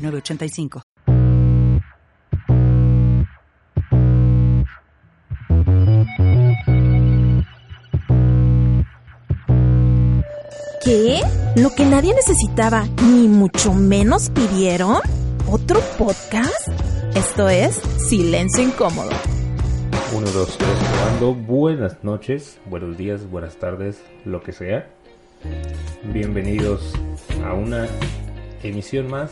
906985. ¿Qué? ¿Lo que nadie necesitaba, ni mucho menos pidieron? ¿Otro podcast? Esto es Silencio Incómodo. 1, 2, 3, probando. Buenas noches, buenos días, buenas tardes, lo que sea. Bienvenidos a una emisión más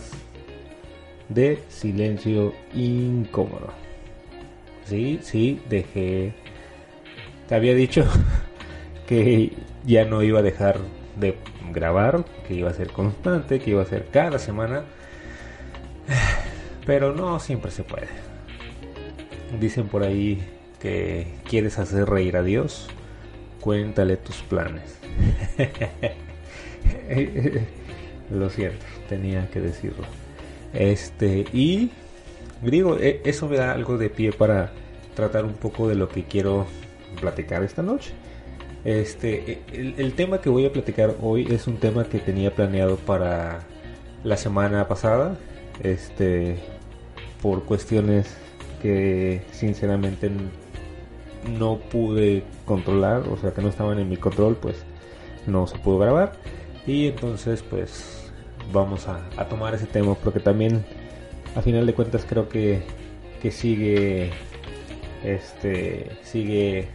de Silencio Incómodo. Sí, sí, dejé... Te había dicho que ya no iba a dejar de grabar, que iba a ser constante, que iba a ser cada semana. Pero no siempre se puede. Dicen por ahí que quieres hacer reír a Dios, cuéntale tus planes. Lo siento, tenía que decirlo. Este, y digo, e- eso me da algo de pie para tratar un poco de lo que quiero platicar esta noche. Este, el, el tema que voy a platicar hoy es un tema que tenía planeado para la semana pasada. Este, por cuestiones que sinceramente no pude controlar, o sea que no estaban en mi control, pues no se pudo grabar. Y entonces pues vamos a, tomar ese tema porque también a final de cuentas creo que, que sigue este sigue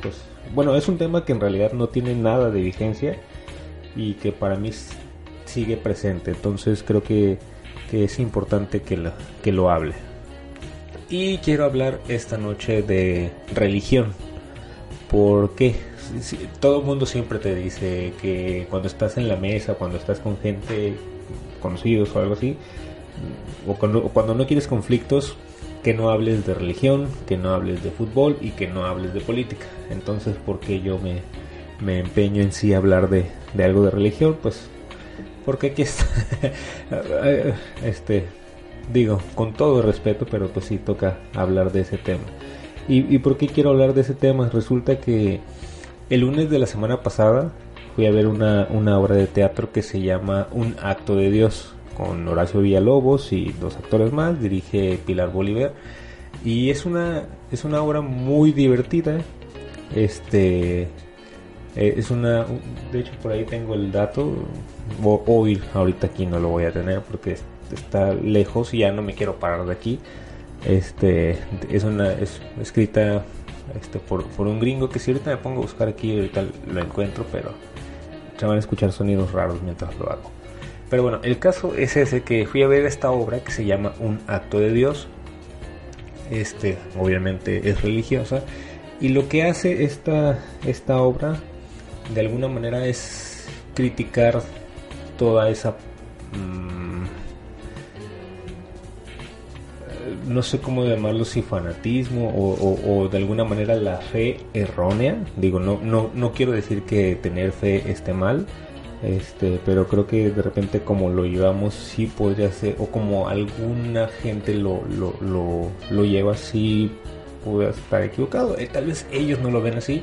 pues bueno es un tema que en realidad no tiene nada de vigencia y que para mí sigue presente. Entonces creo que, que es importante que lo, que lo hable. Y quiero hablar esta noche de religión. ¿Por qué? Todo el mundo siempre te dice que cuando estás en la mesa, cuando estás con gente conocidos o algo así, o cuando, no quieres conflictos, que no hables de religión, que no hables de fútbol y que no hables de política. Entonces, ¿por qué yo me, me empeño en sí hablar de, de algo de religión? Pues porque aquí está. este, digo, con todo respeto, pero pues sí toca hablar de ese tema. ¿Y, ¿Y por qué quiero hablar de ese tema? Resulta que el lunes de la semana pasada fui a ver una, una obra de teatro que se llama Un acto de Dios con Horacio Villalobos y dos actores más, dirige Pilar Bolívar y es una es una obra muy divertida. Este eh, es una de hecho por ahí tengo el dato o- hoy ahorita aquí no lo voy a tener porque es- está lejos y ya no me quiero parar de aquí. Este es una es escrita este por, por un gringo que si ahorita me pongo a buscar aquí ahorita lo encuentro, pero se van a escuchar sonidos raros mientras lo hago. Pero bueno, el caso es ese que fui a ver esta obra que se llama Un acto de Dios. Este, obviamente es religiosa y lo que hace esta esta obra de alguna manera es criticar toda esa mm, no sé cómo llamarlo si fanatismo o, de alguna manera la fe errónea. Digo no no no quiero decir que tener fe esté mal este pero creo que de repente como lo llevamos sí podría ser o como alguna gente lo lo, lo, lo lleva sí puede estar equivocado. Eh, tal vez ellos no lo ven así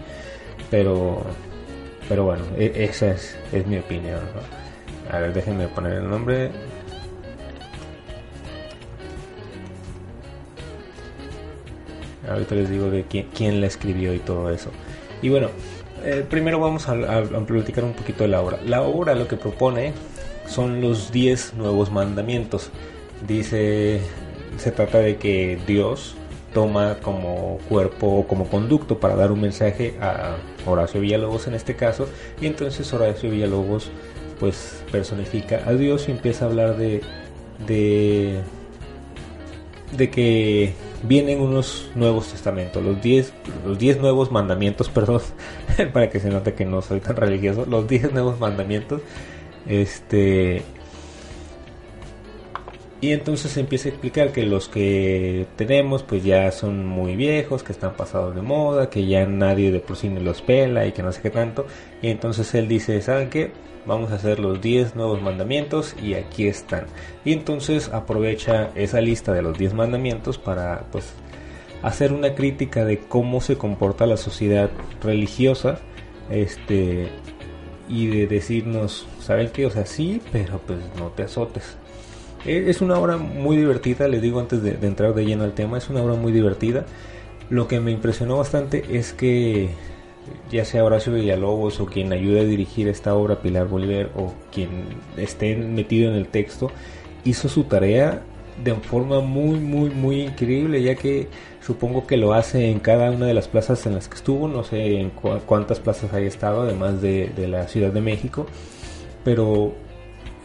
pero pero bueno e- esa es, es mi opinión ¿no? a ver déjenme poner el nombre Ahorita les digo de quién, la escribió y todo eso. Y bueno, eh, primero vamos a, platicar un poquito de la obra. La obra lo que propone son los 10 nuevos mandamientos. Dice, se trata de que Dios toma como cuerpo o como conducto para dar un mensaje a Horacio Villalobos en este caso. Y entonces Horacio Villalobos pues personifica a Dios y empieza a hablar de de que vienen unos nuevos testamentos, los 10 los 10 nuevos mandamientos, perdón, para que se note que no soy tan religioso, los 10 nuevos mandamientos este Y entonces empieza a explicar que los que tenemos pues ya son muy viejos, que están pasados de moda, que ya nadie de por sí ni los pela y que no sé qué tanto. Y entonces él dice, ¿saben qué? Vamos a hacer los 10 nuevos mandamientos y aquí están. Y entonces aprovecha esa lista de los 10 mandamientos para pues hacer una crítica de cómo se comporta la sociedad religiosa este y de decirnos, ¿saben qué? O sea, sí, pero pues no te azotes e, es una obra muy divertida, les digo antes de, entrar de lleno al tema, es una obra muy divertida. Lo que me impresionó bastante es que ya sea Horacio Villalobos o quien ayude a dirigir esta obra, Pilar Bolívar, o quien esté metido en el texto, hizo su tarea de forma muy, muy, muy increíble, ya que supongo que lo hace en cada una de las plazas en las que estuvo, no sé en cuántas plazas haya estado, además de, la Ciudad de México, pero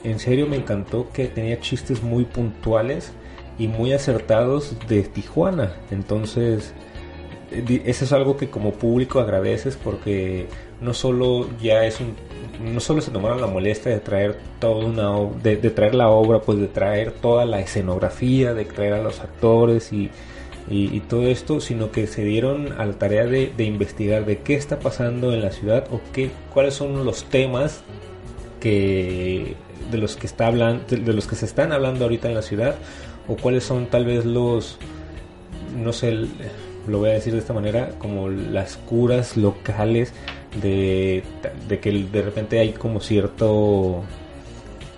en serio me encantó que tenía chistes muy puntuales y muy acertados de Tijuana. Entonces, eso es algo que como público agradeces porque no solo ya es un no solo se tomaron la molestia de traer toda una de, de, traer la obra pues de traer toda la escenografía de traer a los actores y, y, todo esto sino que se dieron a la tarea de, de, investigar de qué está pasando en la ciudad o qué cuáles son los temas que de los que está hablando, de, los que se están hablando ahorita en la ciudad o cuáles son tal vez los no sé, lo voy a decir de esta manera, como las curas locales de, de que de repente hay como cierto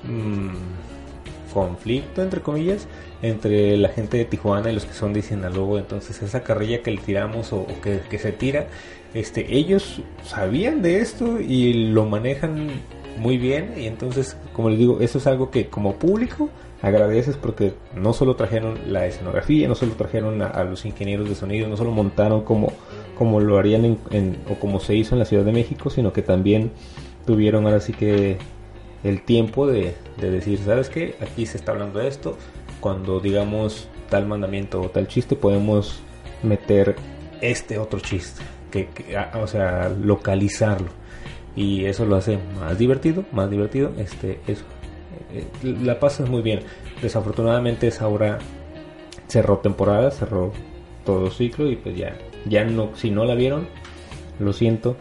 mm, conflicto, entre comillas, entre la gente de Tijuana y los que son de Sinaloa. Entonces esa carrilla que le tiramos o, que, que, se tira, este, ellos sabían de esto y lo manejan muy bien y entonces como les digo eso es algo que como público agradeces porque no solo trajeron la escenografía no solo trajeron a, los ingenieros de sonido no solo montaron como como lo harían o como se hizo en la Ciudad de México sino que también tuvieron ahora sí que el tiempo de, decir sabes qué aquí se está hablando de esto. Cuando digamos tal mandamiento o tal chiste podemos meter este otro chiste que, o sea localizarlo. Y eso lo hace más divertido, más divertido, este, eso, la pasas muy bien. Desafortunadamente esa obra cerró temporada, cerró todo ciclo y pues ya, ya no, si no la vieron, lo siento,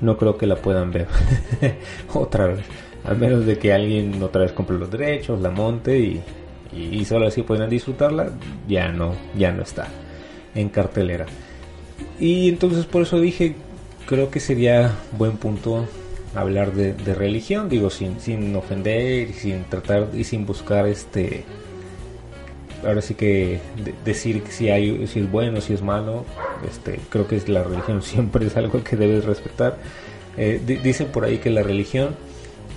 no creo que la puedan ver otra vez, a menos de que alguien otra vez compre los derechos, la monte y, y, solo así puedan disfrutarla, ya no, ya no está en cartelera. Y entonces por eso dije creo que sería buen punto hablar de, religión, digo, sin, sin ofender sin tratar y sin buscar este ahora sí que decir si hay si es bueno si es malo este creo que es la religión siempre es algo que debes respetar. Eh, dicen por ahí que la religión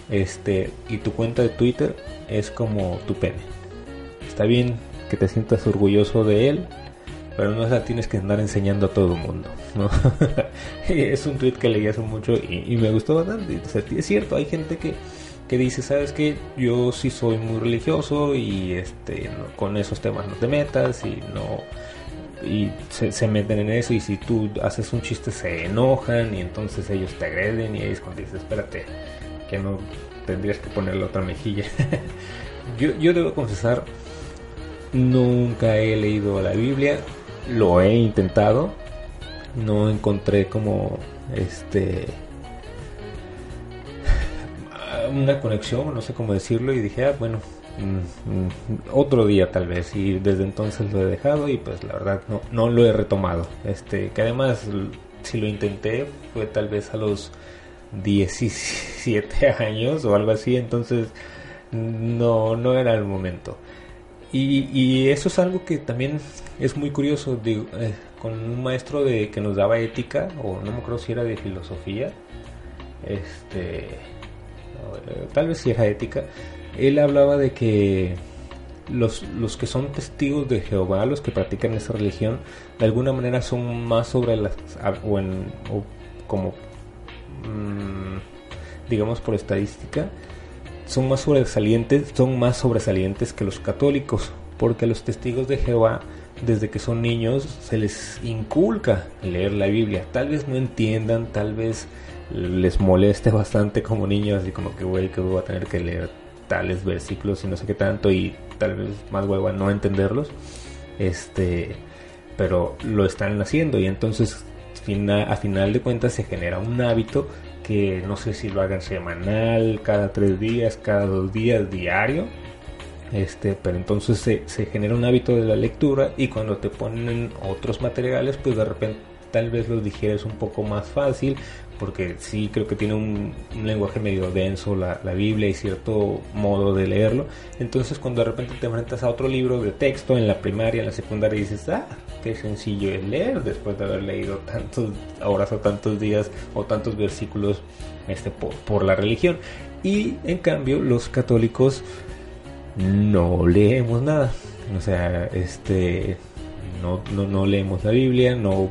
este y tu cuenta de Twitter es como tu pene. Está bien que te sientas orgulloso de él pero no la tienes que andar enseñando a todo el mundo. es un tweet que leí hace mucho y, me gustó bastante. es cierto, hay gente que, que dice, sabes que yo sí soy muy religioso y este con esos temas no te metas y no y se, meten en eso y si tú haces un chiste se enojan y entonces ellos te agreden y ahí es cuando dices espérate que no tendrías que ponerle otra mejilla yo, yo debo confesar nunca he leído la Biblia lo he intentado, no encontré como este una conexión, no sé cómo decirlo, y dije, ah, bueno, mm, mm, otro día tal vez, y desde entonces lo he dejado y pues la verdad no, no lo he retomado. Este, que además si lo intenté fue tal vez a los 17 años o algo así, entonces no, no era el momento. Y, y eso es algo que también es muy curioso, digo, eh, con un maestro de que nos daba ética, o no me acuerdo si era de filosofía, este, tal vez si era ética, él hablaba de que los, los que son testigos de Jehová, los que practican esa religión, de alguna manera son más sobre las, o, en, o como, mm, digamos por estadística, son más sobresalientes, son más sobresalientes que los católicos, porque los testigos de Jehová desde que son niños se les inculca leer la Biblia. Tal vez no entiendan, tal vez les moleste bastante como niños, así como que, güey, que voy a tener que leer tales versículos y no sé qué tanto. Y tal vez más hueva no entenderlos. Este, pero lo están haciendo y entonces a final de cuentas se genera un hábito que no sé si lo hagan semanal, cada tres días, cada dos días, diario. Este, pero entonces se, se genera un hábito de la lectura y cuando te ponen otros materiales, pues de repente tal vez los digieres un poco más fácil porque sí creo que tiene un, lenguaje medio denso la, la, Biblia y cierto modo de leerlo. Entonces cuando de repente te enfrentas a otro libro de texto en la primaria, en la secundaria, dices, ah, qué sencillo es leer después de haber leído tantas horas o tantos días o tantos versículos este, por, por la religión. Y en cambio los católicos no leemos nada. O sea, este... No, no, no leemos la Biblia, no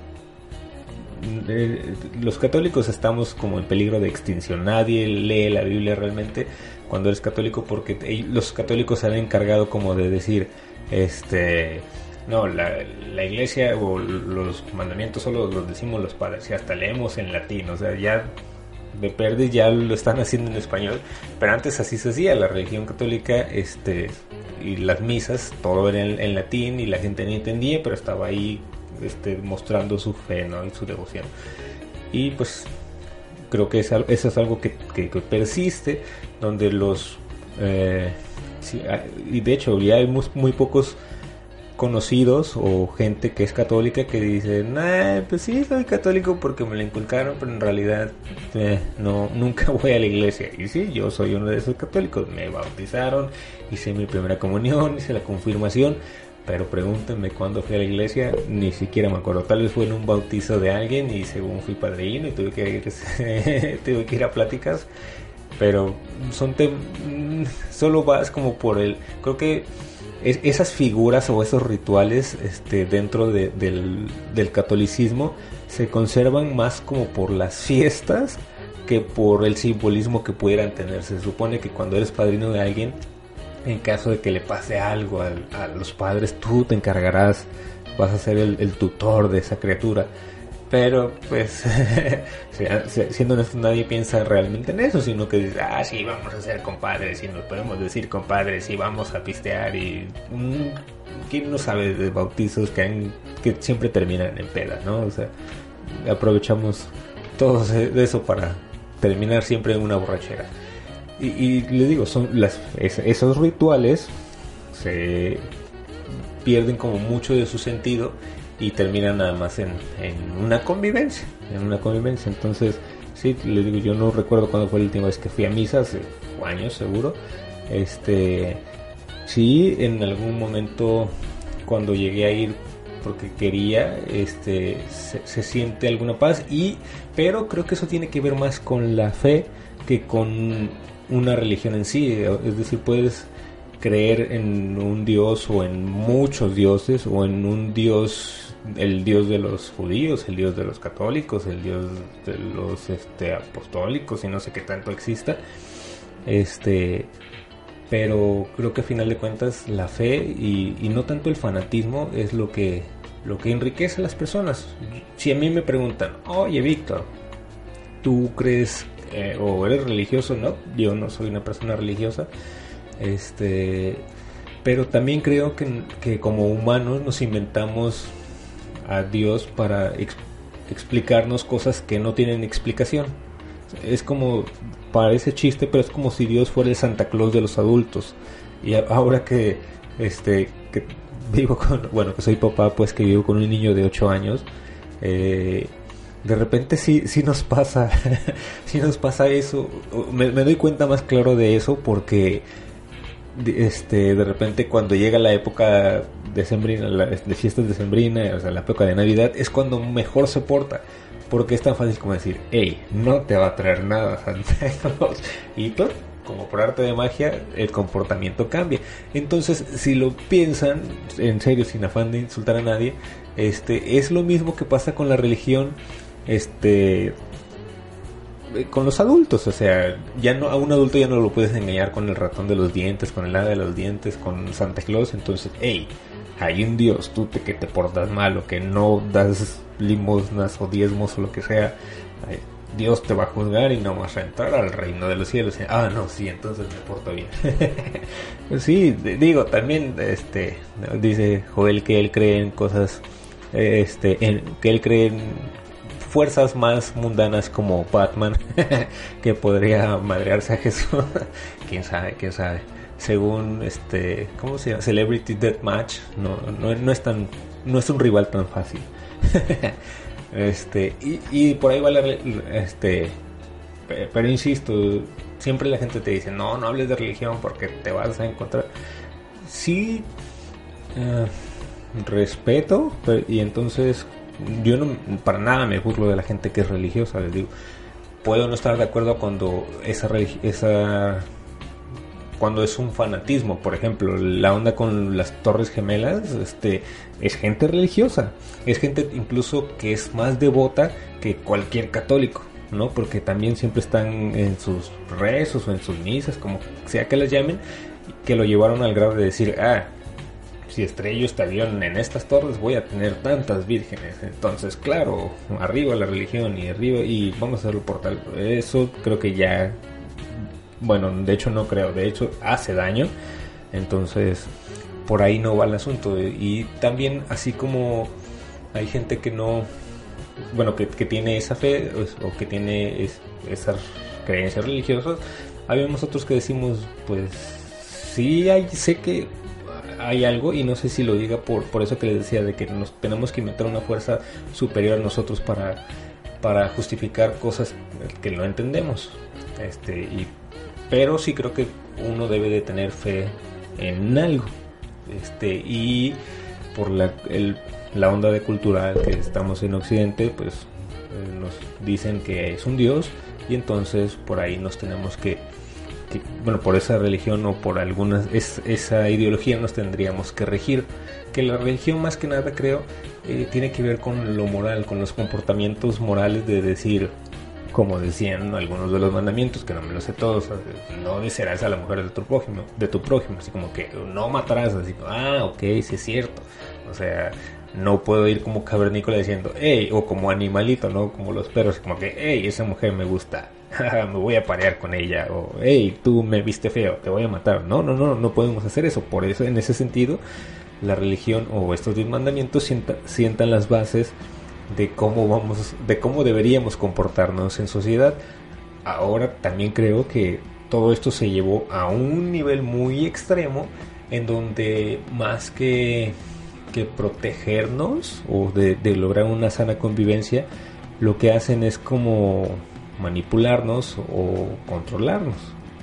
los católicos estamos como en peligro de extinción. Nadie lee la Biblia realmente cuando eres católico porque los católicos se han encargado como de decir, este, no, la, iglesia o los mandamientos solo los decimos los padres y hasta leemos en latín, o sea, ya de perder ya lo están haciendo en español, pero antes así se hacía, la religión católica, este, y las misas, todo era en, en latín y la gente no entendía, pero estaba ahí este, mostrando su fe ¿no? y su devoción. Y pues creo que eso es algo que, persiste, donde los... Eh, y de hecho ya hay muy, pocos conocidos o gente que es católica que dice, nah, pues sí, soy católico porque me lo inculcaron, pero en realidad eh, no, nunca voy a la iglesia. Y sí, yo soy uno de esos católicos, me bautizaron, hice mi primera comunión, hice la confirmación, pero pregúntenme cuándo fui a la iglesia, ni siquiera me acuerdo. Tal vez fue en un bautizo de alguien y según fui padrino y tuve que ir, tuve que ir a pláticas. Pero son solo vas como por el. Creo que esas figuras o esos rituales este, dentro del, del catolicismo se conservan más como por las fiestas que por el simbolismo que pudieran tener. Se supone que cuando eres padrino de alguien en caso de que le pase algo a, los padres, tú te encargarás, vas a ser el, tutor de esa criatura. Pero, pues, siendo honesto, nadie piensa realmente en eso, sino que dice, ah, sí, vamos a ser compadres y nos podemos decir compadres y vamos a pistear y... Mm, ¿Quién no sabe de bautizos que, que siempre terminan en peda, no? O sea, aprovechamos todo eso para terminar siempre en una borrachera. Y, le digo, son las, esos rituales se pierden como mucho de su sentido y terminan nada más en, una convivencia, en una convivencia. Entonces, sí, le digo, yo no recuerdo cuándo fue la última vez que fui a misa, hace años seguro. Este, sí, en algún momento cuando llegué a ir porque quería, este, se, se, siente alguna paz y, pero creo que eso tiene que ver más con la fe que con una religión en sí, es decir, puedes creer en un dios o en muchos dioses o en un dios el dios de los judíos, el dios de los católicos, el dios de los este, apostólicos y no sé qué tanto exista. Este, pero creo que a final de cuentas la fe y, y, no tanto el fanatismo es lo que lo que enriquece a las personas. Si a mí me preguntan, oye Víctor, ¿tú crees eh, o eres religioso, ¿no? Yo no soy una persona religiosa, este, pero también creo que, como humanos nos inventamos a Dios para explicarnos cosas que no tienen explicación. Es como, parece chiste, pero es como si Dios fuera el Santa Claus de los adultos. Y ahora que, este, que vivo con, bueno, que soy papá, pues que vivo con un niño de 8 años, eh, de repente sí, sí nos pasa, sí nos pasa eso. Me, doy cuenta más claro de eso porque este, de repente cuando llega la época de sembrina, de fiestas o sea, la época de Navidad, es cuando mejor se porta. Porque es tan fácil como decir, hey, no te va a traer nada Y pues, como por arte de magia, el comportamiento cambia. Entonces, si lo piensan, en serio, sin afán de insultar a nadie, este, es lo mismo que pasa con la religión este con los adultos, o sea, ya no a un adulto ya no lo puedes engañar con el ratón de los dientes, con el hada de los dientes, con Santa Claus, entonces, hey, hay un Dios, tú te, que te portas mal o que no das limosnas o diezmos o lo que sea, Dios te va a juzgar y no vas a entrar al reino de los cielos. Ah, no, sí, entonces me porto bien. Pues sí, digo, también este dice Joel que él cree en cosas, este, en, que él cree en fuerzas más mundanas como Batman, que podría madrearse a Jesús. quién sabe, quién sabe. Según este, ¿cómo se llama? Celebrity Deathmatch, no, no, no es tan, no es un rival tan fácil. Este, y, por ahí va la, este, pero insisto, siempre la gente te dice, no, no hables de religión porque te vas a encontrar. Sí, eh, respeto, y entonces yo no, para nada me burlo de la gente que es religiosa, les digo, puedo no estar de acuerdo cuando esa, esa cuando es un fanatismo, por ejemplo, la onda con las torres gemelas, este, es gente religiosa, es gente incluso que es más devota que cualquier católico, ¿no? Porque también siempre están en sus rezos o en sus misas, como sea que las llamen, que lo llevaron al grado de decir, ah, si estrello este avión en estas torres voy a tener tantas vírgenes. Entonces, claro, arriba la religión y arriba y vamos a hacerlo por tal. Eso creo que ya bueno, de hecho no creo, de hecho hace daño. Entonces, por ahí no va el asunto. Y también, así como hay gente que no, bueno, que, tiene esa fe o que tiene esas creencias religiosas, habemos otros que decimos, pues, sí, hay, sé que hay algo y no sé si lo diga por, por eso que les decía de que nos tenemos que inventar una fuerza superior a nosotros para, para justificar cosas que no entendemos. Este, y pero sí creo que uno debe de tener fe en algo. Este, y por la, la onda de cultural que estamos en Occidente, pues eh, nos dicen que es un Dios y entonces por ahí nos tenemos que, bueno, por esa religión o por algunas, esa ideología nos tendríamos que regir. Que la religión más que nada creo eh, tiene que ver con lo moral, con los comportamientos morales de decir, como decían algunos de los mandamientos, que no me lo sé todos, no desearás a la mujer de tu prójimo, de tu prójimo, así como que no matarás, así, ah, ok, sí es cierto, o sea, no puedo ir como cavernícola diciendo, hey, o como animalito, ¿no? Como los perros, como que, hey, esa mujer me gusta, me voy a parear con ella, o hey, tú me viste feo, te voy a matar, no, no, no, no podemos hacer eso, por eso en ese sentido, la religión o estos diez mandamientos sientan las bases de cómo vamos, de cómo deberíamos comportarnos en sociedad. Ahora también creo que todo esto se llevó a un nivel muy extremo en donde más que, que protegernos o de, lograr una sana convivencia, lo que hacen es como manipularnos o controlarnos.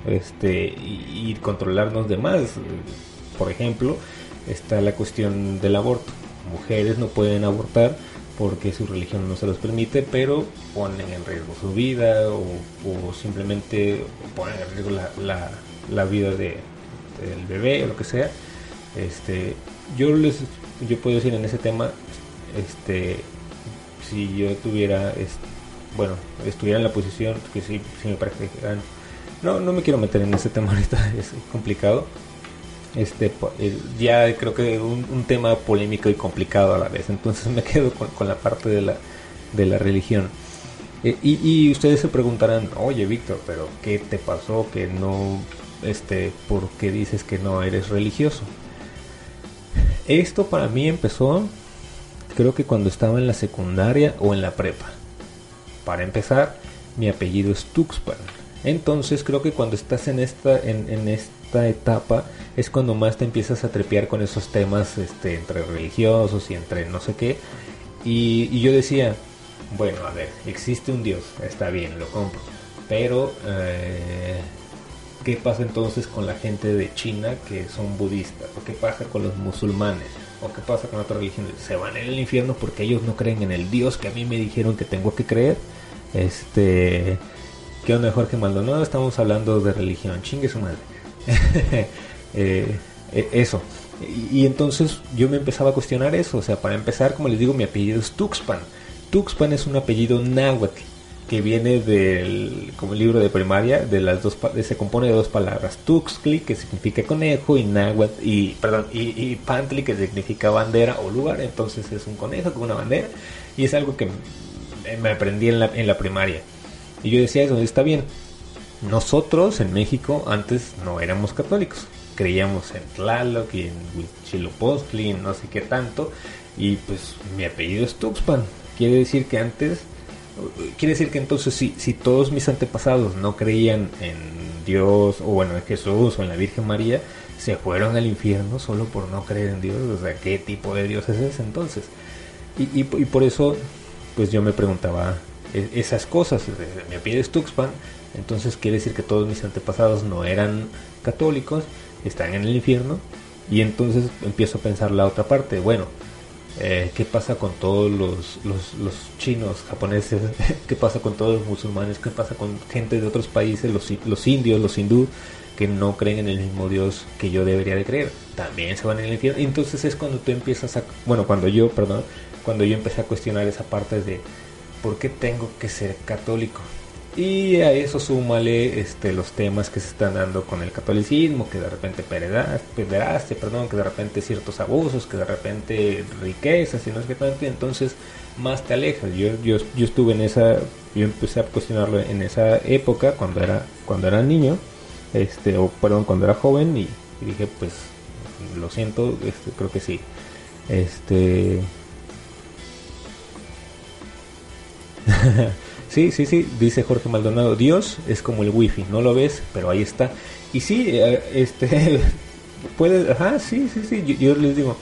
Este, y, controlarnos de más. Por ejemplo, está la cuestión del aborto. Mujeres no pueden abortar porque su religión no se los permite, pero ponen en riesgo su vida o, simplemente ponen en riesgo la, la, vida de, del bebé o lo que sea. Este, yo les yo puedo decir en ese tema, este, si yo tuviera, bueno, estuviera en la posición que si, si me parece no, no me quiero meter en ese tema ahorita, es complicado. Este ya creo que un, un, tema polémico y complicado a la vez entonces me quedo con, la parte de la de la religión. Eh, y, y, ustedes se preguntarán oye Víctor pero qué te pasó que no este por qué dices que no eres religioso esto para mí empezó creo que cuando estaba en la secundaria o en la prepa para empezar mi apellido es Tuxpan entonces creo que cuando estás en esta en, esta etapa es cuando más te empiezas a trepear con esos temas este, entre religiosos y entre no sé qué. Y, yo decía, bueno, a ver, existe un Dios, está bien, lo compro. Pero, eh, ¿qué pasa entonces con la gente de China que son budistas? ¿O qué pasa con los musulmanes? ¿O qué pasa con otras religiones? ¿Se van en el infierno porque ellos no creen en el Dios que a mí me dijeron que tengo que creer? Este... ¿Qué onda Jorge Maldonado? Estamos hablando de religión, chingue su madre. Eh, eh, eso. Y, entonces yo me empezaba a cuestionar eso. O sea, para empezar, como les digo, mi apellido es Tuxpan. Tuxpan es un apellido náhuatl que viene del, como el libro de primaria, de las dos, se compone de dos palabras, Tuxtli, que significa conejo, y náhuatl, y, perdón, y, Pantli, que significa bandera o lugar, entonces es un conejo con una bandera, y es algo que me aprendí en la, en la primaria. Y yo decía eso, está bien. Nosotros en México antes no éramos católicos. Creíamos en Tlaloc y en Huitzilopochtli, no sé qué tanto. Y pues mi apellido es Tuxpan. Quiere decir que antes, quiere decir que entonces si, si todos mis antepasados no creían en Dios, o bueno, en Jesús o en la Virgen María, se fueron al infierno solo por no creer en Dios. O sea, ¿qué tipo de Dios es ese entonces? Y, y, por eso, pues yo me preguntaba e, esas cosas. Mi apellido es Tuxpan, entonces quiere decir que todos mis antepasados no eran católicos, están en el infierno. Y entonces empiezo a pensar la otra parte. Bueno, eh, qué pasa con todos los, los, chinos, japoneses, qué pasa con todos los musulmanes, qué pasa con gente de otros países, los, los indios, los hindú, que no creen en el mismo Dios que yo debería de creer, también se van en el infierno. Entonces es cuando tú empiezas a, bueno, cuando yo, perdón, cuando yo empecé a cuestionar esa parte de por qué tengo que ser católico. Y a eso súmale este, los temas que se están dando con el catolicismo, que de repente pederaste, perdón, que de repente ciertos abusos, que de repente riquezas y no sé qué tanto, y entonces más te alejas. Yo, yo, yo estuve en esa, yo empecé a cuestionarlo en esa época cuando era, cuando era niño, este, o perdón, cuando era joven, y, dije, pues, lo siento, este, creo que sí. Este. Sí, sí, sí, dice Jorge Maldonado, Dios es como el wifi, no lo ves, pero ahí está. Y sí, eh, este, puede, ajá, sí, sí, sí, yo, les digo,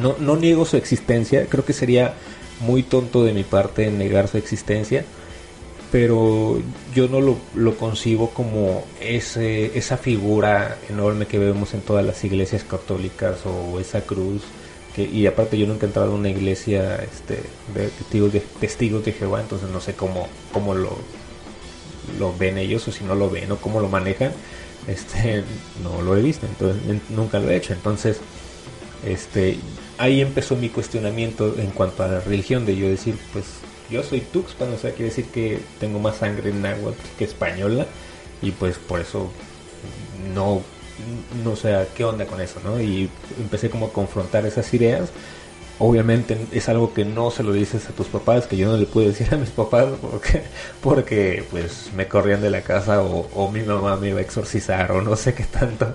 no, no niego su existencia, creo que sería muy tonto de mi parte negar su existencia, pero yo no lo, lo concibo como ese, esa figura enorme que vemos en todas las iglesias católicas o esa cruz y aparte yo nunca he entrado a una iglesia este, de testigos de, testigos de Jehová, entonces no sé cómo, cómo lo, lo ven ellos o si no lo ven o cómo lo manejan. Este, no lo he visto, entonces nunca lo he hecho. Entonces, este, ahí empezó mi cuestionamiento en cuanto a la religión, de yo decir, pues yo soy Tuxpan, o sea, quiere decir que tengo más sangre en náhuatl que española, y pues por eso no no sé qué onda con eso, ¿no? Y empecé como a confrontar esas ideas. Obviamente es algo que no se lo dices a tus papás, que yo no le pude decir a mis papás porque, porque pues me corrían de la casa o, mi mamá me iba a exorcizar o no sé qué tanto.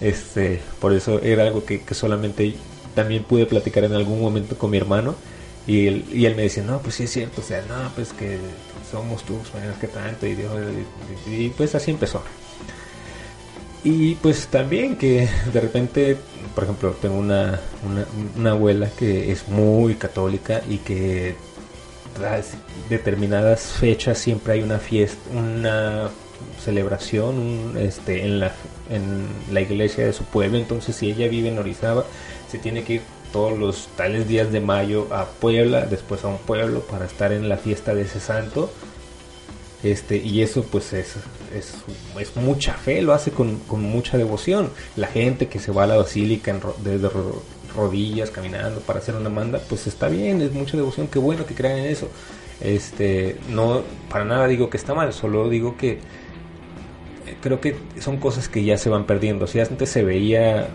Este, por eso era algo que, solamente también pude platicar en algún momento con mi hermano. Y él, y él me decía, no, pues sí es cierto, o sea, no, pues que somos tus, que tanto, y, y pues así empezó. Y pues también que de repente, por ejemplo, tengo una, una, abuela que es muy católica y que tras determinadas fechas siempre hay una fiesta, una celebración este, en, la, en la iglesia de su pueblo. Entonces, si ella vive en Orizaba, se tiene que ir todos los tales días de mayo a Puebla, después a un pueblo para estar en la fiesta de ese santo este, y eso pues es, es, es mucha fe, lo hace con, con, mucha devoción. La gente que se va a la basílica en de, rodillas caminando para hacer una manda, pues está bien, es mucha devoción, qué bueno que crean en eso. Este, no, para nada digo que está mal, solo digo que eh, creo que son cosas que ya se van perdiendo. Si antes se veía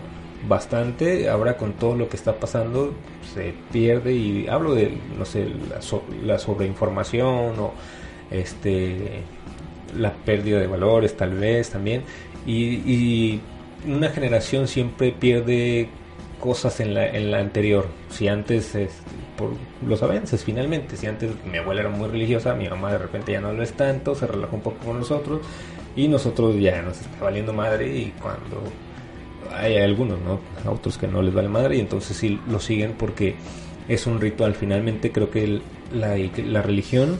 bastante, ahora con todo lo que está pasando se pierde y hablo de, no sé, la, la sobreinformación o este la pérdida de valores tal vez también. Y, una generación siempre pierde cosas en la, en la anterior. Si antes por los avances finalmente. Si antes mi abuela era muy religiosa mi mamá de repente ya no lo es tanto se relajó un poco con nosotros y nosotros ya nos está valiendo madre y cuando hay algunos no otros que no les vale madre y entonces sí lo siguen porque es un ritual. Finalmente creo que la, la religión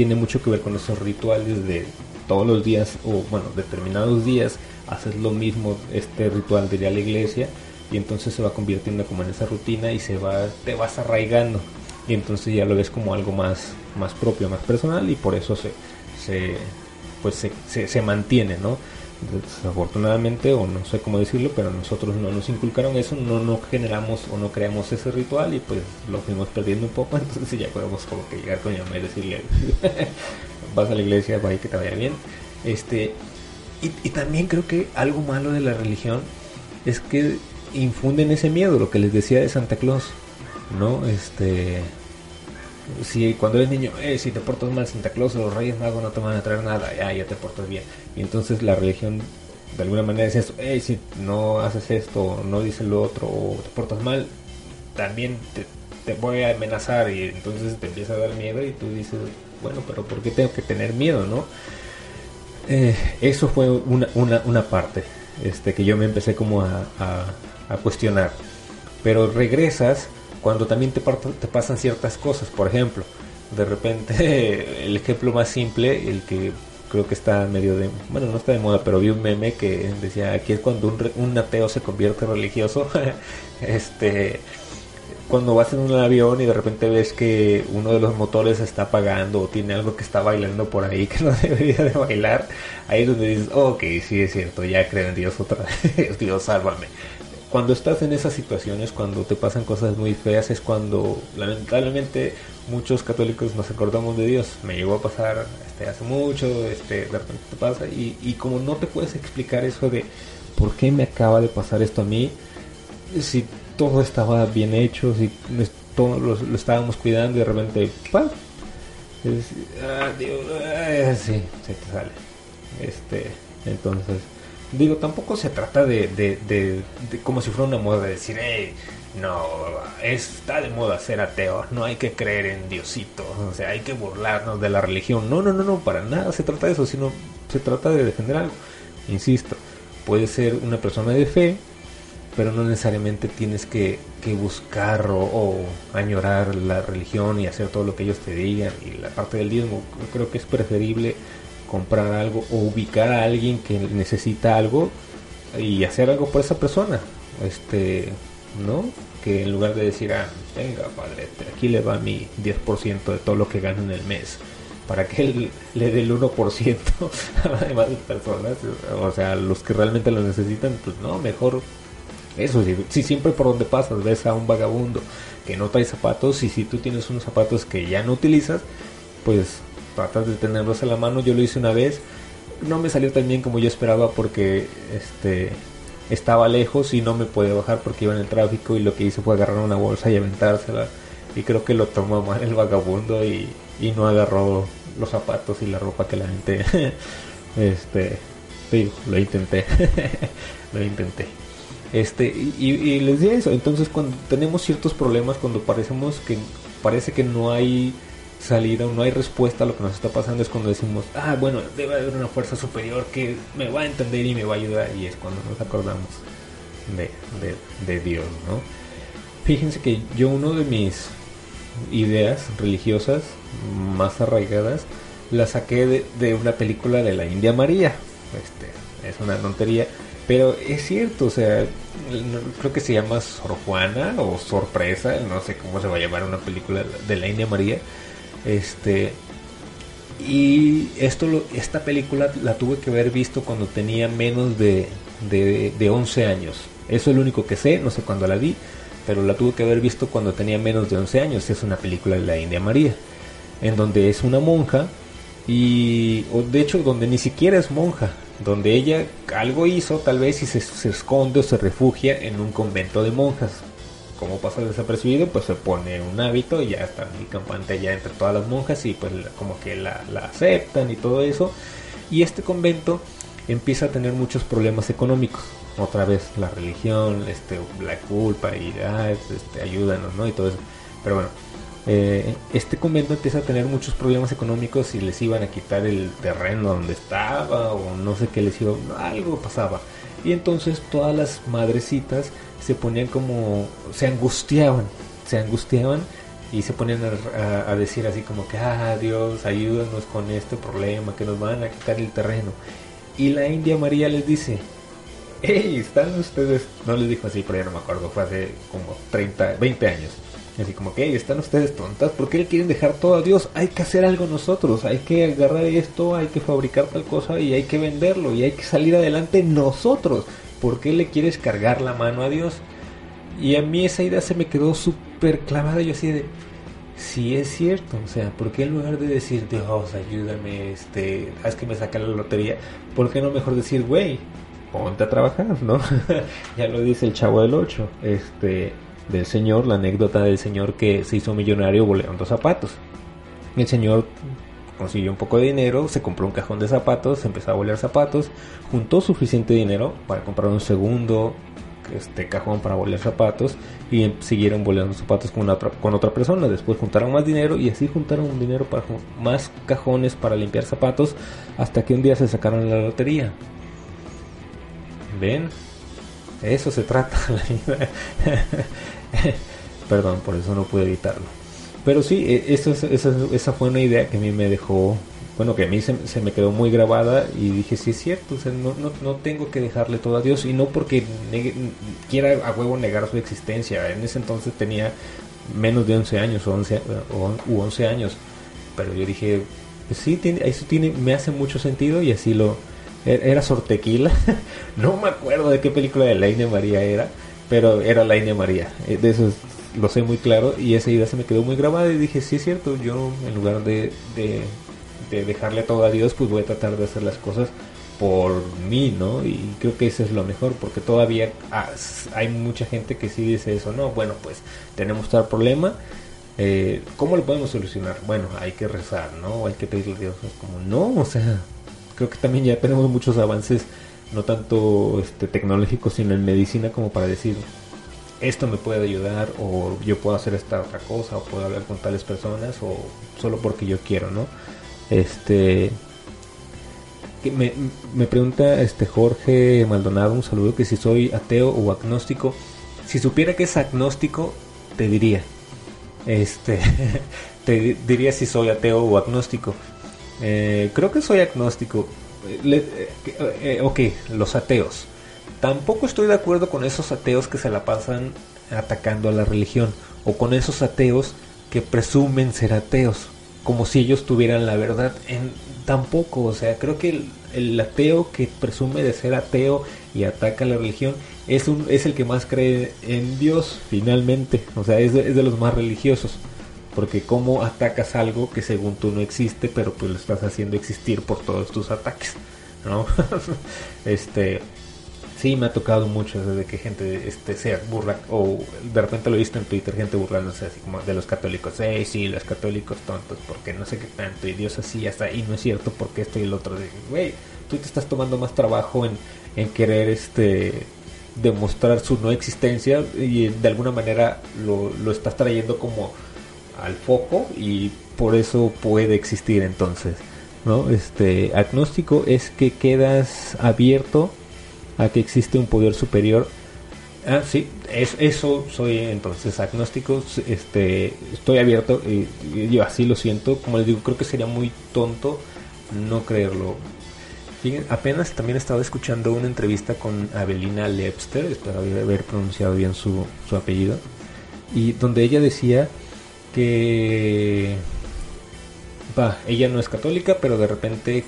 tiene mucho que ver con esos rituales de todos los días o bueno, determinados días haces lo mismo, este ritual de ir a la iglesia y entonces se va convirtiendo como en esa rutina y se va, te vas arraigando y entonces ya lo ves como algo más, más propio, más personal y por eso se, se pues se, se mantiene, ¿no? Desafortunadamente o no sé cómo decirlo pero nosotros no nos inculcaron eso no no generamos o no creamos ese ritual y pues lo fuimos perdiendo un poco. Entonces ya podemos como que llegar con mi mamá y decirle vas a la iglesia va y que te vaya bien este y, y también creo que algo malo de la religión es que infunden ese miedo lo que les decía de Santa Claus no este si cuando eres niño, eh, si te portas mal, Santa Claus o los Reyes Magos no te van a traer nada, ya, ya te portas bien. Y entonces la religión de alguna manera es eso, eh, si no haces esto, no dices lo otro, o te portas mal, también te, voy a amenazar y entonces te empieza a dar miedo y tú dices, bueno, pero ¿por qué tengo que tener miedo, no? Eh, eso fue una, una, una, parte este, que yo me empecé como a, a, cuestionar. Pero regresas cuando también te, pasan ciertas cosas. Por ejemplo, de repente, el ejemplo más simple, el que creo que está medio de, bueno, no está de moda, pero vi un meme que decía, aquí es cuando un, un ateo se convierte religioso. este, cuando vas en un avión y de repente ves que uno de los motores está apagando o tiene algo que está bailando por ahí que no debería de bailar, ahí es donde dices, ok, sí es cierto, ya creo en Dios otra vez, Dios sálvame. Cuando estás en esas situaciones, cuando te pasan cosas muy feas, es cuando lamentablemente muchos católicos nos acordamos de Dios. Me llegó a pasar este, hace mucho, este, de repente te pasa, y, y como no te puedes explicar eso de por qué me acaba de pasar esto a mí, si todo estaba bien hecho, si todo lo, estábamos cuidando y de repente, ¡pam! ah, Dios, ah, sí, se te sale. Este, entonces, digo, tampoco se trata de, de, de, como si fuera una moda de decir, hey, no, está de moda ser ateo, no hay que creer en Diosito, o sea, hay que burlarnos de la religión. No, no, no, no, para nada se trata de eso, sino se trata de defender algo. Insisto, puede ser una persona de fe pero no necesariamente tienes que, buscar o, añorar la religión y hacer todo lo que ellos te digan. Y la parte del diezmo, creo que es preferible comprar algo o ubicar a alguien que necesita algo y hacer algo por esa persona. Este, ¿no? Que en lugar de decir, ah, venga, padre, aquí le va mi 10% de todo lo que gano en el mes para que él le dé el 1% a las demás personas, o sea, los que realmente lo necesitan, pues no, mejor eso, si, si siempre por donde pasas ves a un vagabundo que no trae zapatos y si tú tienes unos zapatos que ya no utilizas, pues tratas de tenerlos a la mano. Yo lo hice una vez, no me salió tan bien como yo esperaba porque este estaba lejos y no me podía bajar porque iba en el tráfico y lo que hice fue agarrar una bolsa y aventársela. Y creo que lo tomó mal el vagabundo y, y no agarró los zapatos y la ropa que la gente este sí, lo intenté. Lo intenté. Este, y, les di eso. Entonces, cuando tenemos ciertos problemas, cuando parecemos que parece que no hay salida o no hay respuesta a lo que nos está pasando, es cuando decimos, ah, bueno, debe haber una fuerza superior que me va a entender y me va a ayudar. Y es cuando nos acordamos de, de, Dios, ¿no? Fíjense que yo, uno de mis ideas religiosas más arraigadas, la saqué de, de una película de la India María. Este, es una tontería pero es cierto, o sea, creo que se llama Sor Juana o Sorpresa, no sé cómo se va a llamar una película de la India María. Este y esto esta película la tuve que haber visto cuando tenía menos de, de, de 11 años. Eso es lo único que sé, no sé cuándo la vi, pero la tuve que haber visto cuando tenía menos de 11 años. Es una película de la India María, en donde es una monja y de hecho donde ni siquiera es monja, donde ella algo hizo tal vez y se, esconde o se refugia en un convento de monjas. Como pasa desapercibido, pues se pone un hábito y ya está muy campante ya entre todas las monjas y pues como que la, aceptan y todo eso. Y este convento empieza a tener muchos problemas económicos. Otra vez la religión, este, la culpa y ah, este, ayúdanos, ¿no? Y todo eso. Pero bueno, eh, este convento empieza a tener muchos problemas económicos y les iban a quitar el terreno donde estaba o no sé qué les iba, algo pasaba. Y entonces todas las madrecitas se ponían como, se angustiaban, se angustiaban y se ponían a, decir así como que, ah Dios, ayúdanos con este problema, que nos van a quitar el terreno. Y la India María les dice, hey, están ustedes, no les dijo así, pero ya no me acuerdo, fue hace como 30, 20 años Así como que están ustedes tontas, ¿por qué quieren dejar todo a Dios? Hay que hacer algo nosotros, hay que agarrar esto, hay que fabricar tal cosa y hay que venderlo y hay que salir adelante nosotros. ¿Por qué le quieres cargar la mano a Dios? Y a mí esa idea se me quedó súper clavada, yo así de, si es cierto, o sea, ¿por qué en lugar de decir, Dios, ayúdame, este, haz que me saque la lotería, ¿por qué no mejor decir, güey, ponte a trabajar, ¿no? ya lo dice el chavo del 8, este del señor, la anécdota del señor que se hizo millonario boleando zapatos. El señor consiguió un poco de dinero, se compró un cajón de zapatos, empezó a bolear zapatos, juntó suficiente dinero para comprar un segundo este cajón para bolear zapatos y siguieron boleando zapatos con, otra, con otra persona. Después juntaron más dinero y así juntaron dinero para más cajones para limpiar zapatos hasta que un día se sacaron la lotería. ¿Ven? Eso se trata Perdón, por eso no pude evitarlo. Pero sí, e, esa, esa, fue una idea que a mí me dejó, bueno, que a mí se, me quedó muy grabada y dije, sí es cierto, no, no, no, tengo que dejarle todo a Dios y no porque quiera a huevo negar su existencia. En ese entonces tenía menos de 11 años o 11, o, u 11 años. Pero yo dije, pues sí, tiene, eso tiene, me hace mucho sentido y así lo... E, era Sortequila, no me acuerdo de qué película de la India María era, pero era la India María. Eh, de eso lo sé muy claro y esa idea se me quedó muy grabada y dije, sí es cierto, yo en lugar de, de, dejarle todo a Dios, pues voy a tratar de hacer las cosas por mí, ¿no? Y creo que eso es lo mejor, porque todavía hay mucha gente que sí dice eso, no, bueno, pues tenemos tal problema, eh, ¿cómo lo podemos solucionar? Bueno, hay que rezar, ¿no? Hay que pedirle a Dios, como, no, o sea, creo que también ya tenemos muchos avances, no tanto este, tecnológicos, sino en medicina como para decir, esto me puede ayudar o yo puedo hacer esta otra cosa o puedo hablar con tales personas o solo porque yo quiero, ¿no? Este me, me pregunta este Jorge Maldonado, un saludo que si soy ateo o agnóstico. Si supiera que es agnóstico, te diría. Este te diría si soy ateo o agnóstico. Eh, creo que soy agnóstico. Eh, eh, ok, los ateos. Tampoco estoy de acuerdo con esos ateos que se la pasan atacando a la religión o con esos ateos que presumen ser ateos, como si ellos tuvieran la verdad. En, tampoco, o sea, creo que el, ateo que presume de ser ateo y ataca a la religión es, un, es el que más cree en Dios, finalmente, o sea, es de, es de los más religiosos. Porque cómo atacas algo que según tú no existe, pero pues lo estás haciendo existir por todos tus ataques, ¿no? este, sí me ha tocado mucho desde que gente este sea burla o de repente lo he visto en Twitter gente burlándose así como de los católicos hey sí los católicos tontos porque no sé qué tanto y Dios así hasta y no es cierto porque esto y el otro güey tú te estás tomando más trabajo en, en querer este demostrar su no existencia y de alguna manera lo, lo estás trayendo como al foco y por eso puede existir entonces no este agnóstico es que quedas abierto a que existe un poder superior. Ah, sí, es, eso soy entonces agnóstico, este, estoy abierto y, yo así lo siento, como les digo, creo que sería muy tonto no creerlo. Fíjense, apenas también estaba escuchando una entrevista con Avelina Lepster, espero haber pronunciado bien su, su apellido, y donde ella decía que va, ella no es católica, pero de repente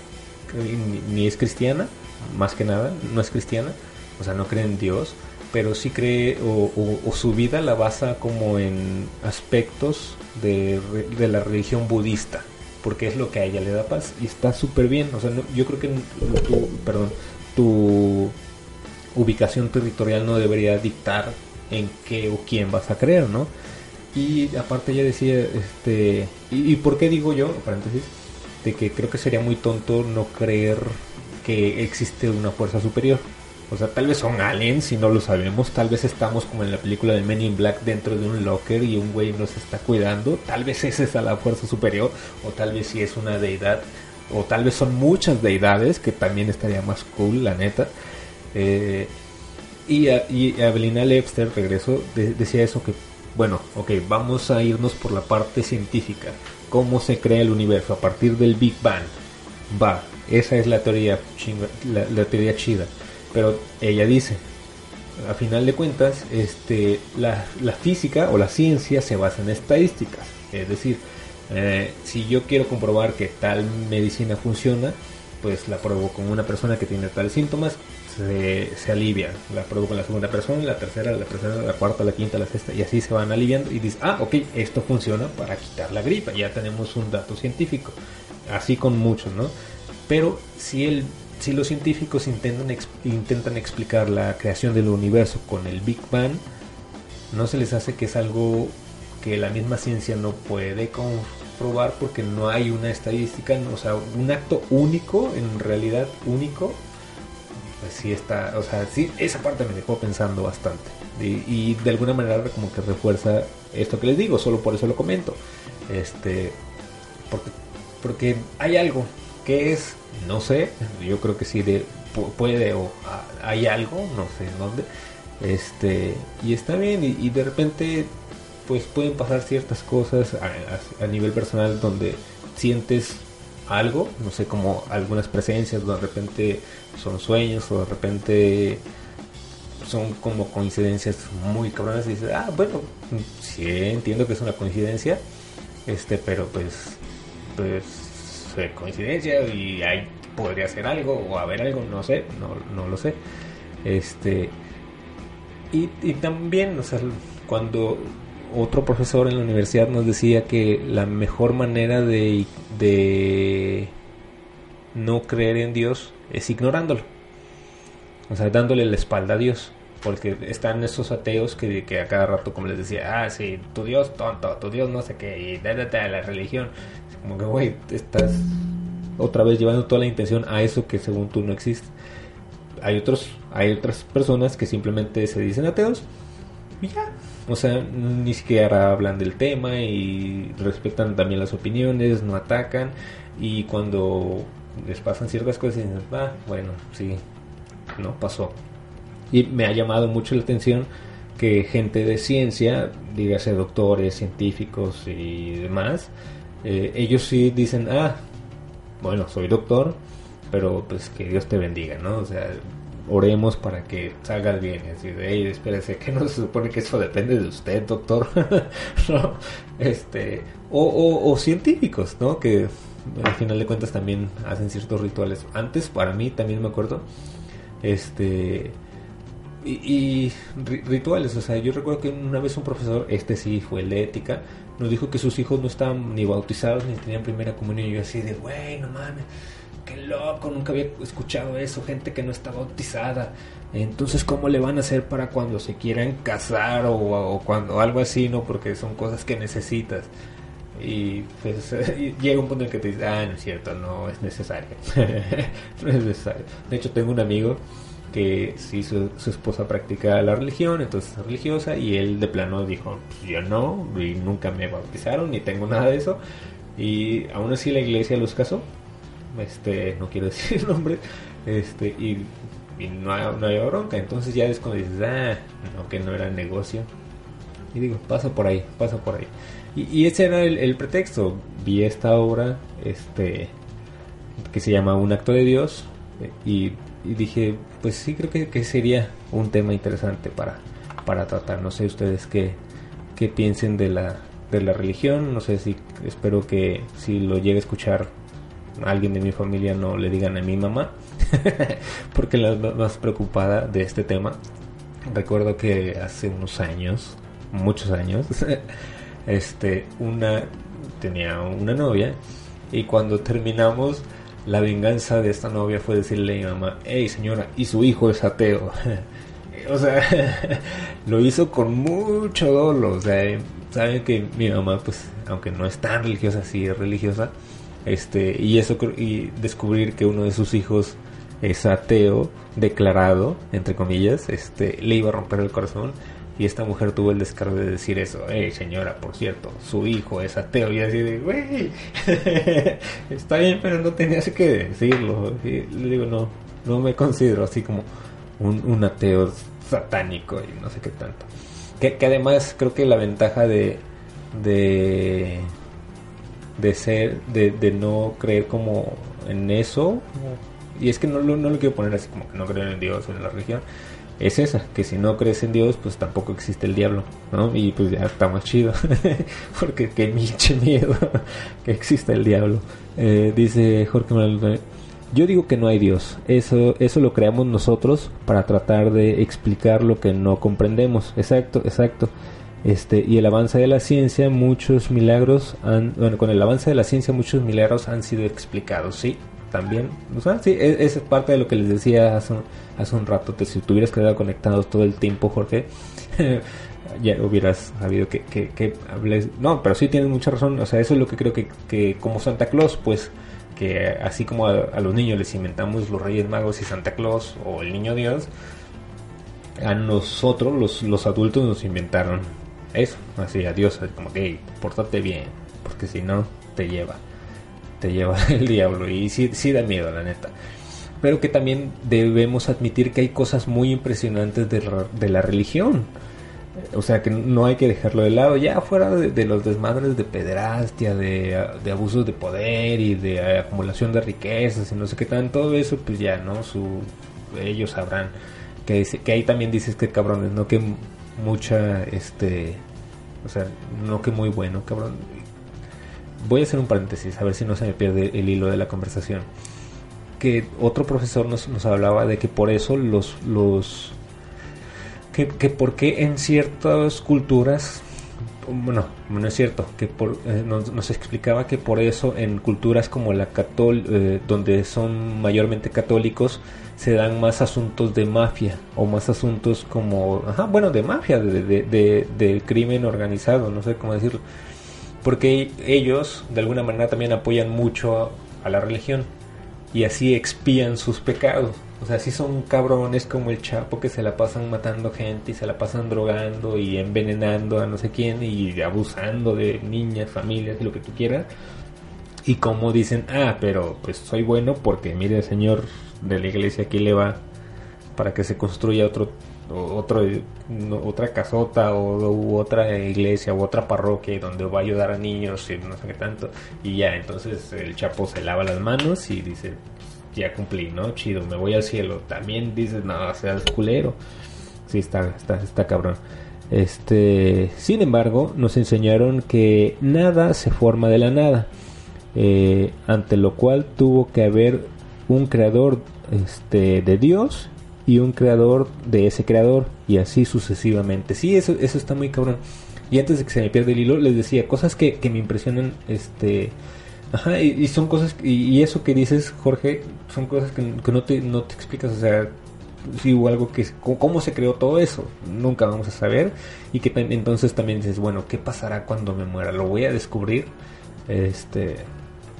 ni es cristiana, más que nada, no es cristiana, o sea, no cree en Dios, pero sí cree o, su vida la basa como en aspectos de, la religión budista, porque es lo que a ella le da paz y está súper bien, o sea, yo creo que tu, perdón, tu ubicación territorial no debería dictar en qué o quién vas a creer, ¿no? Y aparte ella decía, este, y, y por qué digo yo, paréntesis, de que creo que sería muy tonto no creer que existe una fuerza superior. O sea, tal vez son aliens y no lo sabemos. Tal vez estamos como en la película de Men in Black dentro de un locker y un güey nos está cuidando. Tal vez esa es la fuerza superior. O tal vez si es una deidad. O tal vez son muchas deidades que también estaría más cool, la neta. Eh, y, a, y Abelina Lepster, regreso, decía eso que, bueno, ok, vamos a irnos por la parte científica. ¿Cómo se crea el universo a partir del Big Bang? Va, esa es la teoría, la, teoría chida. Pero ella dice, a final de cuentas, este, la, física o la ciencia se basa en estadísticas. Es decir, eh, si yo quiero comprobar que tal medicina funciona, pues la pruebo con una persona que tiene tales síntomas, se, se, alivia. La pruebo con la segunda persona, la tercera, la tercera, la cuarta, la quinta, la sexta, y así se van aliviando. Y dices, ah, ok, esto funciona para quitar la gripa, ya tenemos un dato científico. Así con muchos, ¿no? Pero si, el, si los científicos intentan, intentan explicar la creación del universo con el Big Bang, no se les hace que es algo que la misma ciencia no puede comprobar porque no hay una estadística, o sea, un acto único, en realidad único, pues sí está, o sea, sí, esa parte me dejó pensando bastante. Y, y, de alguna manera como que refuerza esto que les digo, solo por eso lo comento. Este, porque, porque hay algo que es, no sé, yo creo que sí de, puede o hay algo, no sé en dónde, este, y está bien, y, de repente pues pueden pasar ciertas cosas a, nivel personal donde sientes algo, no sé, como algunas presencias, de repente son sueños o de repente son como coincidencias muy cabronas y dices, ah, bueno, sí entiendo que es una coincidencia, este, pero pues, pues, coincidencia y ahí podría ser algo o haber algo, no sé, no, no lo sé, este, y, y también, o sea, cuando otro profesor en la universidad nos decía que la mejor manera de, de no creer en Dios es ignorándolo. O sea, dándole la espalda a Dios. Porque están esos ateos que, que a cada rato, como les decía, ah, sí, tu Dios tonto, tu Dios no sé qué, y date a la religión. Como que, güey, estás otra vez llevando toda la intención a eso que según tú no existe. Hay otros, hay otras personas que simplemente se dicen ateos y ya, o sea, ni siquiera hablan del tema y respetan también las opiniones, no atacan y cuando les pasan ciertas cosas dicen, ah, bueno, sí, no pasó. Y me ha llamado mucho la atención que gente de ciencia, dígase doctores, científicos y demás, eh, ellos sí dicen, ah, bueno, soy doctor, pero pues que Dios te bendiga, ¿no? O sea, oremos para que salgas bien. Y así de, hey, espérese, que no se supone que eso depende de usted, doctor. no, este, o, o, científicos, ¿no? Que al final de cuentas también hacen ciertos rituales. Antes, para mí, también me acuerdo, este, y, rituales. O sea, yo recuerdo que una vez un profesor, este sí fue el de ética, nos dijo que sus hijos no estaban ni bautizados ni tenían primera comunión. Y yo así de, güey, no mames qué loco, nunca había escuchado eso, gente que no está bautizada. Entonces, ¿cómo le van a hacer para cuando se quieran casar o, cuando algo así, no? Porque son cosas que necesitas. Y pues llega un punto en que te dices, ah, no es cierto, no es necesario. no es necesario. De hecho, tengo un amigo que sí, su, esposa practica la religión, entonces es religiosa, y él de plano dijo, pues yo no, y nunca me bautizaron, ni tengo nada de eso. Y aún así la iglesia los casó este, no quiero decir nombre, este, y, no, hay, no bronca, entonces ya es cuando dices, ah, no, que no era negocio, y digo, pasa por ahí, pasa por ahí. Y, ese era el, pretexto, vi esta obra, este, que se llama Un acto de Dios, y, dije, pues sí, creo que, que, sería un tema interesante para, para tratar, no sé ustedes qué, qué piensen de la, de la religión, no sé si, espero que si lo llegue a escuchar alguien de mi familia no le digan a mi mamá, porque la más preocupada de este tema. Recuerdo que hace unos años, muchos años, este, una tenía una novia y cuando terminamos la venganza de esta novia fue decirle a mi mamá, hey señora, y su hijo es ateo. o sea, lo hizo con mucho dolor. O sea, saben que mi mamá, pues, aunque no es tan religiosa, sí es religiosa, este, y eso y descubrir que uno de sus hijos es ateo declarado, entre comillas, este, le iba a romper el corazón. Y esta mujer tuvo el descaro de decir eso. Eh, señora, por cierto, su hijo es ateo. Y así de, güey, está bien, pero no tenías que decirlo. Le digo, no, no me considero así como un, ateo satánico y no sé qué tanto. Que, además creo que la ventaja de, de de ser, de, no creer como en eso, y es que no, no, lo quiero poner así como que no creen en Dios o en la religión, es esa, que si no crees en Dios, pues tampoco existe el diablo, ¿no? Y pues ya está más chido, porque qué pinche miedo que exista el diablo. Eh, dice Jorge Manuel, yo digo que no hay Dios, eso, eso lo creamos nosotros para tratar de explicar lo que no comprendemos, exacto, exacto. Este, y el avance de la ciencia, muchos milagros han, bueno, con el avance de la ciencia muchos milagros han sido explicados, sí, también, o sea, sí, e, es, parte de lo que les decía hace, hace un rato, que si tuvieras quedado conectados todo el tiempo, Jorge, ya hubieras sabido que, que, que hables. No, pero sí tienes mucha razón. O sea, eso es lo que creo que, que como Santa Claus, pues, que así como a, los niños les inventamos los Reyes Magos y Santa Claus o el Niño Dios, a nosotros, los, los adultos, nos inventaron eso. Así, adiós, como que, hey, pórtate bien, porque si no, te lleva. Te lleva el diablo. Y sí, sí da miedo, la neta pero que también debemos admitir que hay cosas muy impresionantes de de la religión. O sea que no hay que dejarlo de lado, ya fuera de, los desmadres de pederastia, de, de, abusos de poder y de acumulación de riquezas y no sé qué tan, todo eso pues ya, ¿no? Su, ellos sabrán. Que, dice, que ahí también dices que cabrones, no que mucha, este, o sea, no que muy bueno, cabrón. Voy a hacer un paréntesis, a ver si no se me pierde el hilo de la conversación. Que otro profesor nos, nos hablaba de que por eso los, los que, que por qué en ciertas culturas, bueno, no es cierto, que por, eh, nos, explicaba que por eso en culturas como la catol eh, donde son mayormente católicos, se dan más asuntos de mafia o más asuntos como, ajá, bueno, de mafia, de, crimen organizado, no sé cómo decirlo. Porque ellos de alguna manera también apoyan mucho a la religión y así expían sus pecados. O sea, sí son cabrones como el Chapo que se la pasan matando gente y se la pasan drogando y envenenando a no sé quién y abusando de niñas, familias y lo que tú quieras. Y como dicen, ah, pero pues soy bueno porque mire el señor de la iglesia aquí le va para que se construya otro otro otra casota o otra iglesia u otra parroquia donde va a ayudar a niños y no sé qué tanto y ya entonces el chapo se lava las manos y dice ya cumplí, ¿no? Chido, me voy al cielo. También dices, no, seas culero. Sí, está, está, está cabrón. Este, sin embargo, nos enseñaron que nada se forma de la nada. Eh, ante lo cual tuvo que haber un creador este, de Dios y un creador de ese creador y así sucesivamente. Sí, eso, eso está muy cabrón. Y antes de que se me pierda el hilo, les decía cosas que, que me impresionan este, Ajá, y, son cosas, y, eso que dices, Jorge, son cosas que, no, te, no te explicas, o sea, si hubo algo que, cómo se creó todo eso, nunca vamos a saber, y que entonces también dices, bueno, ¿qué pasará cuando me muera? ¿Lo voy a descubrir? Este,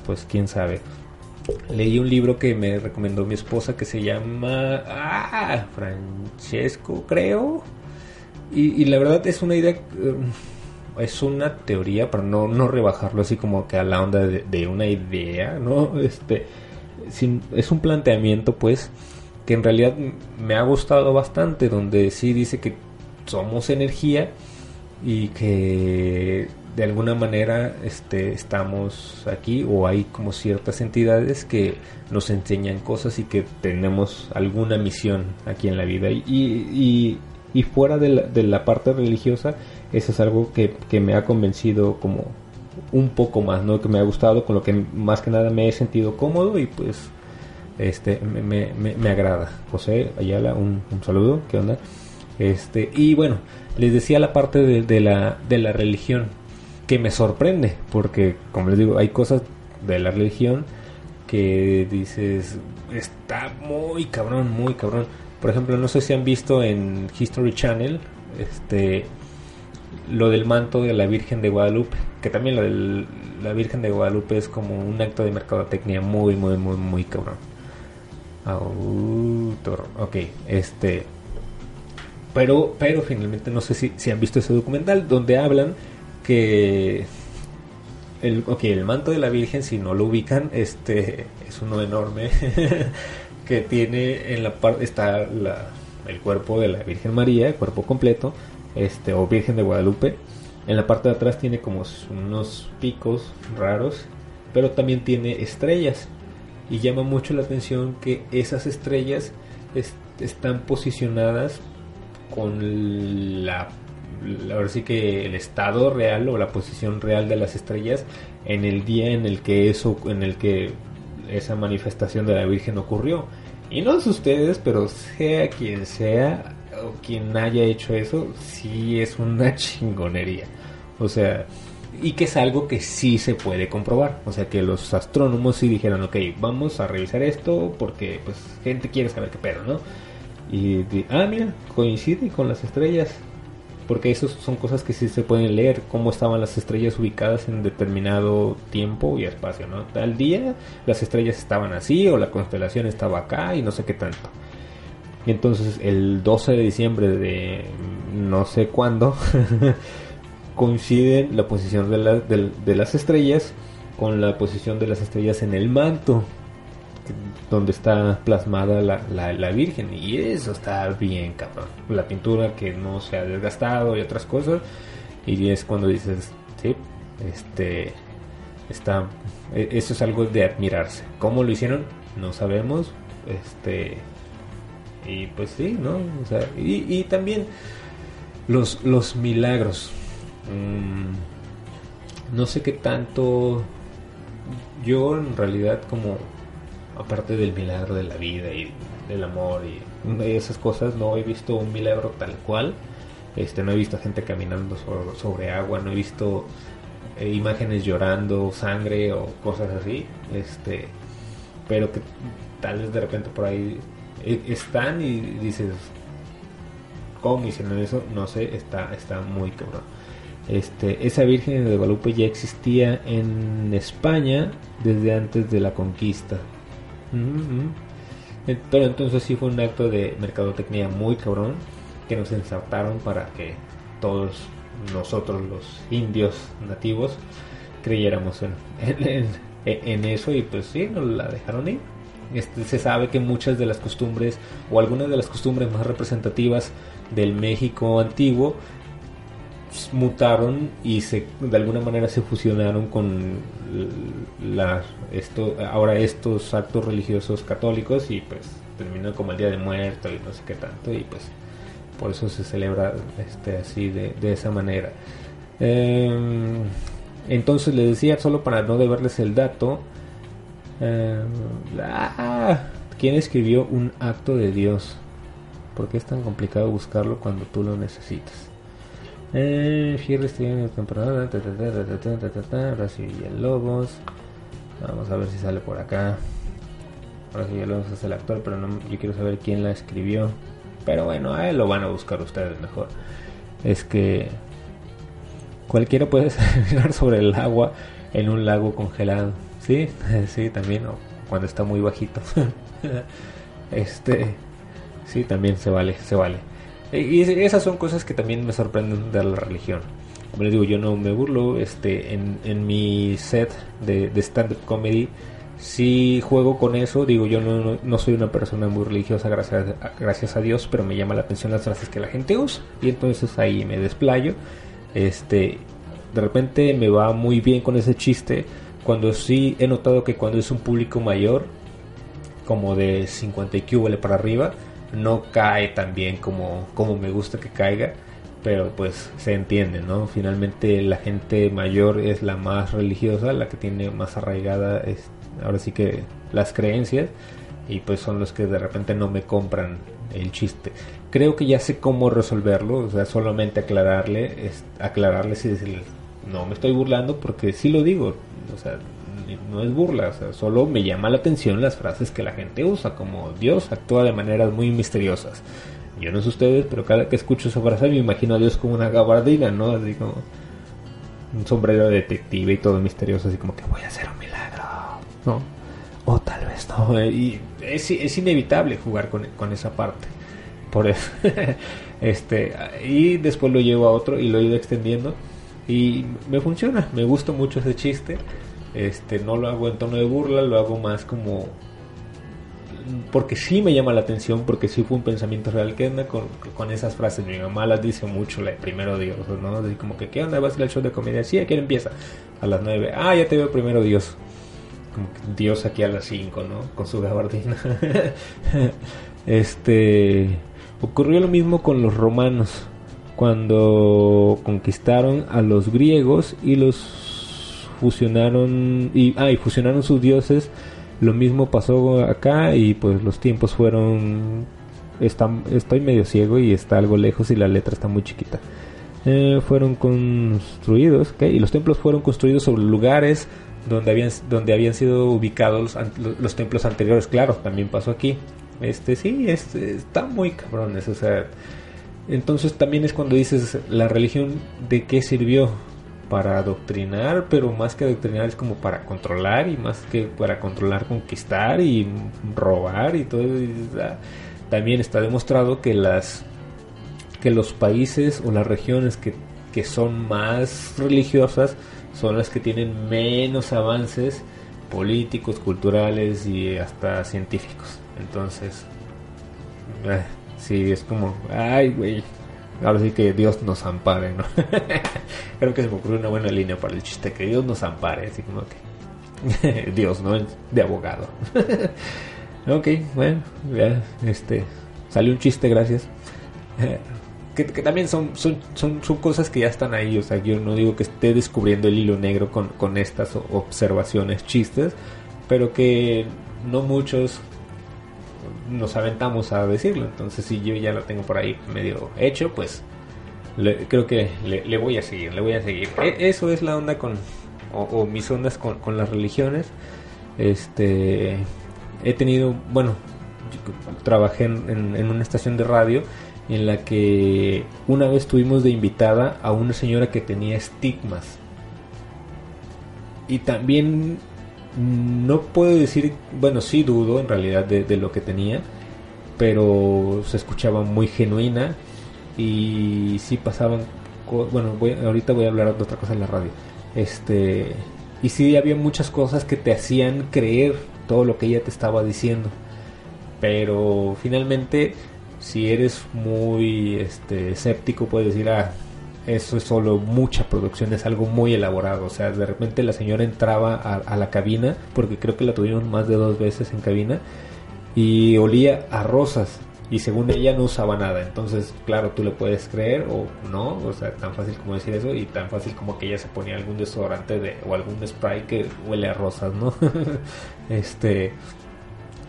pues quién sabe. Leí un libro que me recomendó mi esposa que se llama ah, Francesco, creo. Y, la verdad es una idea... Um, es una teoría para no, no rebajarlo así como que a la onda de, una idea, ¿no? Este, es un planteamiento pues que en realidad me ha gustado bastante, donde sí dice que somos energía y que de alguna manera este, estamos aquí o hay como ciertas entidades que nos enseñan cosas y que tenemos alguna misión aquí en la vida y, y, y fuera de la, de la parte religiosa eso es algo que, me ha convencido como un poco más, ¿no? Que me ha gustado, con lo que más que nada me he sentido cómodo y pues este me, me, agrada. José Ayala, un, saludo, ¿qué onda? Este, y bueno, les decía la parte de, la, de la religión que me sorprende, porque como les digo, hay cosas de la religión que dices, está muy cabrón, muy cabrón. Por ejemplo, no sé si han visto en History Channel, este, lo del manto de la Virgen de Guadalupe, que también lo de la Virgen de Guadalupe es como un acto de mercadotecnia muy, muy, muy, muy cabrón. ok, este. Pero, pero finalmente no sé si, si han visto ese documental donde hablan que el, el manto de la Virgen, si no lo ubican, este es uno enorme que tiene en la parte está la, el cuerpo de la Virgen María, el cuerpo completo, este o Virgen de Guadalupe. En la parte de atrás tiene como unos picos raros, pero también tiene estrellas. Y llama mucho la atención que esas estrellas están posicionadas con la, ahora sí que el estado real o la posición real de las estrellas en el día en el que eso, en el que esa manifestación de la Virgen ocurrió. Y no es ustedes, pero sea quien sea, quien haya hecho eso, sí es una chingonería. O sea, y que es algo que sí se puede comprobar. O sea, que los astrónomos sí dijeron, ok, vamos a revisar esto porque pues gente quiere saber qué pedo, ¿no? Y, ah, mira, coincide con las estrellas. Porque eso son cosas que sí se pueden leer, cómo estaban las estrellas ubicadas en determinado tiempo y espacio, ¿no? Tal día las estrellas estaban así o la constelación estaba acá y no sé qué tanto. Y entonces el 12 de diciembre de no sé cuándo coincide la posición de, de las estrellas con la posición de las estrellas en el manto donde está plasmada la, la, Virgen. Y eso está bien, cabrón. La pintura que no se ha desgastado y otras cosas. Y es cuando dices, sí, este, está, e, eso es algo de admirarse. ¿Cómo lo hicieron? No sabemos. Este, y pues sí, ¿no? Sea, y, también los, los milagros. Mm, no sé qué tanto. Yo en realidad como aparte del milagro de la vida y del amor y esas cosas, no he visto un milagro tal cual. Este, no he visto gente caminando sobre, agua, no he visto eh, imágenes llorando, sangre o cosas así. Este, pero que tal vez de repente por ahí eh, están y dices, ¿cómo hicieron eso? No sé, está, está muy cabrón. Este, esa Virgen de Guadalupe ya existía en España desde antes de la conquista. Pero entonces sí fue un acto de mercadotecnia muy cabrón que nos ensartaron para que todos nosotros los indios nativos creyéramos en, en, eso y pues sí, nos la dejaron ir. Este, se sabe que muchas de las costumbres o algunas de las costumbres más representativas del México antiguo mutaron y se de alguna manera se fusionaron con la, esto ahora estos actos religiosos católicos y pues terminó como el día de muerto y no sé qué tanto y pues por eso se celebra este así de, de esa manera. Em, entonces le decía solo para no deberles el dato ah, quién escribió un acto de Dios ¿por qué es tan complicado buscarlo cuando tú lo necesitas eh, en temporada. Ahora sí, Lobos. Vamos a ver si sale por acá. Ahora sí, Lobos es el actor, pero no, yo quiero saber quién la escribió. Pero bueno, a él lo van a buscar ustedes mejor. Es que cualquiera puede mirar sobre el agua en un lago congelado. Sí, sí, también. cuando está muy bajito. este, sí, también se vale, se vale. Y esas son cosas que también me sorprenden de la religión. Como les digo, yo no me burlo. Este, en, en mi set de, stand-up comedy, si juego con eso. Digo, yo no, no, soy una persona muy religiosa, gracias a, gracias a Dios, pero me llama la atención las frases que la gente usa. Y entonces ahí me desplayo. Este, de repente me va muy bien con ese chiste. Cuando sí he notado que cuando es un público mayor, como de 50 y para arriba, no cae tan bien como, como me gusta que caiga, pero pues se entiende, ¿no? Finalmente la gente mayor es la más religiosa, la que tiene más arraigada, es, ahora sí que las creencias, y pues son los que de repente no me compran el chiste. Creo que ya sé cómo resolverlo, o sea, solamente aclararle, es, aclararles y no me estoy burlando porque sí lo digo, o sea, no es burla, solo me llama la atención las frases que la gente usa, como Dios actúa de maneras muy misteriosas. Yo no sé ustedes, pero cada que escucho esa frase me imagino a Dios como una gabardina, ¿no? Así como un sombrero de detective y todo misterioso, así como que voy a hacer un milagro, ¿no? O tal vez no. Y es, inevitable jugar con, con esa parte. Por este, y después lo llevo a otro y lo he ido extendiendo. Y me funciona, me gusta mucho ese chiste. Este, no lo hago en tono de burla, lo hago más como porque sí me llama la atención, porque sí fue un pensamiento real que anda con, esas frases. Mi mamá las dice mucho, la de primero Dios, ¿no? Así como que, ¿qué onda? ¿Vas a ir al show de comedia? Sí, ¿a qué empieza? A las 9. Ah, ya te veo primero Dios. Como que Dios aquí a las 5, ¿no? Con su gabardina. este. Ocurrió lo mismo con los romanos. Cuando conquistaron a los griegos y los fusionaron y, ah, y fusionaron sus dioses. Lo mismo pasó acá y pues los tiempos fueron... Está, estoy medio ciego y está algo lejos y la letra está muy chiquita. Eh, fueron construidos, y los templos fueron construidos sobre lugares donde habían, donde habían sido ubicados los, templos anteriores. Claro, también pasó aquí. Este sí, este, está muy cabrones. O sea, entonces también es cuando dices, la religión, ¿de qué sirvió? Para adoctrinar, pero más que adoctrinar es como para controlar y más que para controlar, conquistar y robar y todo. También está demostrado que las que los países o las regiones que, que son más religiosas son las que tienen menos avances políticos, culturales y hasta científicos. Entonces, eh, sí, es como, ay, güey, ahora sí que Dios nos ampare, ¿no? Creo que se me ocurrió una buena línea para el chiste, que Dios nos ampare, así como que Dios, ¿no? De abogado. ok, bueno, ya, este, salió un chiste, gracias. Que, también son, son, son, son, cosas que ya están ahí, o sea, yo no digo que esté descubriendo el hilo negro con, con estas observaciones, chistes, pero que no muchos nos aventamos a decirlo. Entonces, si yo ya lo tengo por ahí medio hecho, pues creo que le, voy a seguir, le voy a seguir. E, eso es la onda con, o, mis ondas con, las religiones. Este, he tenido, bueno, trabajé en, en, una estación de radio en la que una vez tuvimos de invitada a una señora que tenía estigmas. Y también no puedo decir, bueno, sí dudo en realidad de, lo que tenía, pero se escuchaba muy genuina y sí pasaban, bueno, ahorita voy a hablar de otra cosa en la radio, este, y sí había muchas cosas que te hacían creer todo lo que ella te estaba diciendo, pero finalmente si eres muy este, escéptico puedes decir, ah, eso es solo mucha producción, es algo muy elaborado. O sea, de repente la señora entraba a, la cabina, porque creo que la tuvieron más de dos veces en cabina, y olía a rosas. Y según ella no usaba nada. Entonces, claro, tú le puedes creer o no. O sea, tan fácil como decir eso. Y tan fácil como que ella se ponía algún desodorante de, o algún spray que huele a rosas, ¿no? este.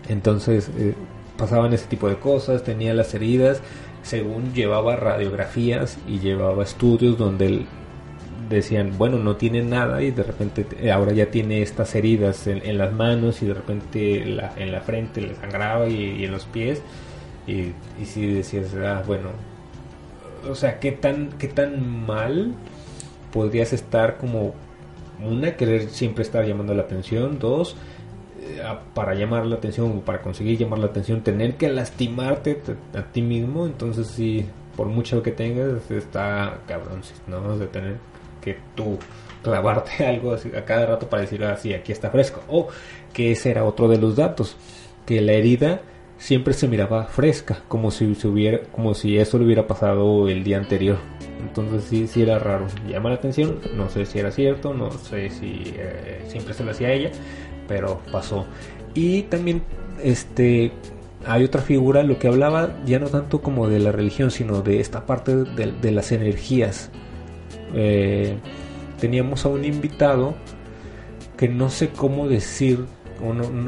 Entonces, eh, pasaban ese tipo de cosas. Tenía las heridas según llevaba radiografías y llevaba estudios donde decían, bueno, no tiene nada y de repente eh, ahora ya tiene estas heridas en, las manos y de repente en la frente le sangraba y, en los pies. Y, y si decías, ah, bueno, o sea, ¿qué tan, qué tan mal podrías estar como una, querer siempre estar llamando la atención, dos, para llamar la atención o para conseguir llamar la atención, tener que lastimarte a ti mismo, entonces si por mucho que tengas, está cabrón, ¿no? De tener que tú clavarte algo a cada rato para decir, así ah, aquí está fresco. O que ese era otro de los datos, que la herida siempre se miraba fresca, como si se hubiera, como si eso le hubiera pasado el día anterior. Entonces sí, sí era raro. Llama la atención, no sé si era cierto, no sé si eh, siempre se lo hacía ella, pero pasó. Y también este hay otra figura, lo que hablaba ya no tanto como de la religión, sino de esta parte de, las energías. Eh, teníamos a un invitado que no sé cómo decir,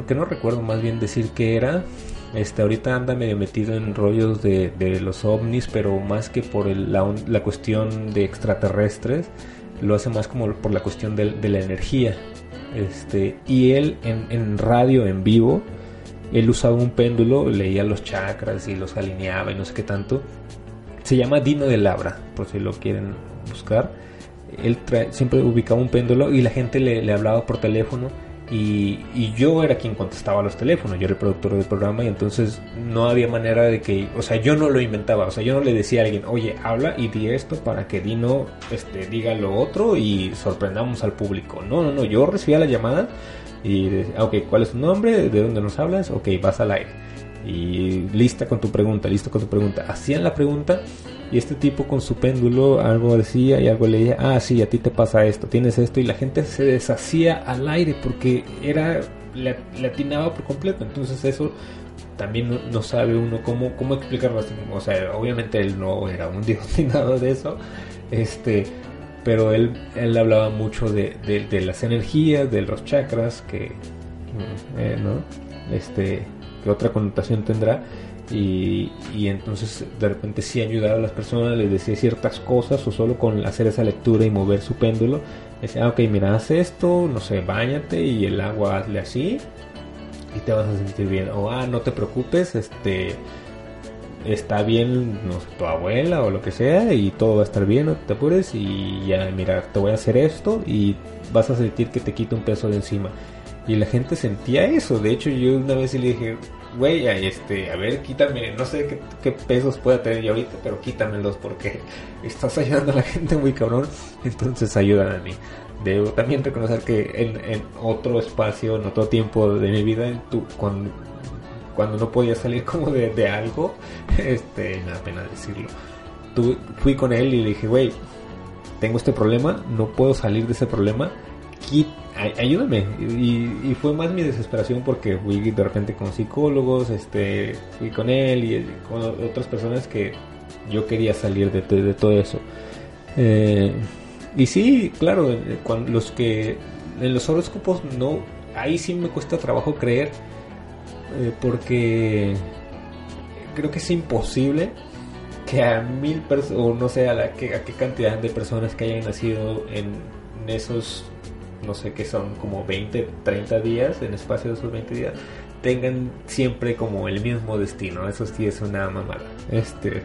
que no recuerdo más bien decir que era. Este, ahorita anda medio metido en rollos de, los ovnis, pero más que por la, la, cuestión de extraterrestres, lo hace más como por la cuestión de la energía. Este, y él en, radio, en vivo, él usaba un péndulo, leía los chakras y los alineaba y no sé qué tanto. Se llama Dino de Labra, por si lo quieren buscar. Él siempre ubicaba un péndulo y la gente le hablaba por teléfono y, yo era quien contestaba los teléfonos, yo era el productor del programa y entonces no había manera de que, o sea, yo no lo inventaba, o sea, yo no le decía a alguien, oye, habla y di esto para que Dino este, diga lo otro y sorprendamos al público. No, no, no, yo recibía la llamada y decía, ok, ¿cuál es tu nombre? ¿De dónde nos hablas? Ok, vas al aire. Y lista con tu pregunta, listo con tu pregunta. Hacían la pregunta y este tipo con su péndulo algo decía y algo leía, ah, sí, a ti te pasa esto, tienes esto, y la gente se deshacía al aire porque era, le, atinaba por completo. Entonces eso también no, sabe uno cómo, cómo explicarlo. O sea, obviamente él no era un dios ni nada de eso, este, pero él, él hablaba mucho de, de, las energías, de los chakras, que, eh, ¿no? Este, que otra connotación tendrá y, entonces de repente sí ayudaba a las personas, les decía ciertas cosas o solo con hacer esa lectura y mover su péndulo, decía, ah, ok, mira, haz esto, no sé, bañate y el agua hazle así y te vas a sentir bien. O, ah, no te preocupes, este, está bien no sé, tu abuela o lo que sea y todo va a estar bien, no te apures y ya, mira, te voy a hacer esto y vas a sentir que te quita un peso de encima. Y la gente sentía eso. De hecho, yo una vez le dije, güey, este, a ver, quítame, no sé qué, pesos pueda tener yo ahorita, pero quítamelos porque estás ayudando a la gente muy cabrón. Entonces ayudan a mí. Debo también reconocer que en, en otro espacio, en otro tiempo de mi vida, tu, cuando, cuando no podía salir como de, algo, este, me da pena decirlo. Tu, fui con él y le dije, güey, tengo este problema, no puedo salir de ese problema, ayúdame. Y, fue más mi desesperación porque fui de repente con psicólogos, este, fui con él y con otras personas que yo quería salir de, de, todo eso. Eh, y sí, claro, los que en los horóscopos no, ahí sí me cuesta trabajo creer eh, porque creo que es imposible que a mil personas, o no sé a, la, que, a qué cantidad de personas que hayan nacido en esos no sé qué son como 20, 30 días, en espacio de esos 20 días, tengan siempre como el mismo destino. Eso sí es una mamada. Este,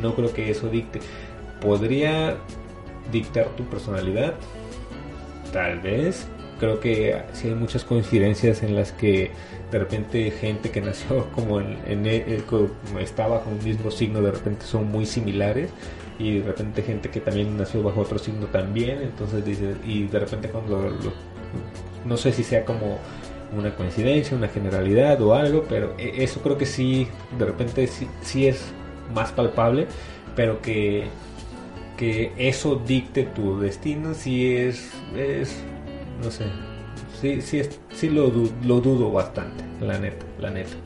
no creo que eso dicte. Podría dictar tu personalidad, tal vez. Creo que sí hay muchas coincidencias en las que de repente gente que nació como en, en, en estaba con un mismo signo de repente son muy similares y de repente gente que también nació bajo otro signo también, entonces dice, y de repente cuando lo, no sé si sea como una coincidencia, una generalidad o algo, pero e, eso creo que sí, de repente sí, sí es más palpable, pero que, que eso dicte tu destino, sí es, es no sé, sí, sí, es, sí lo, lo dudo bastante, la neta, la neta.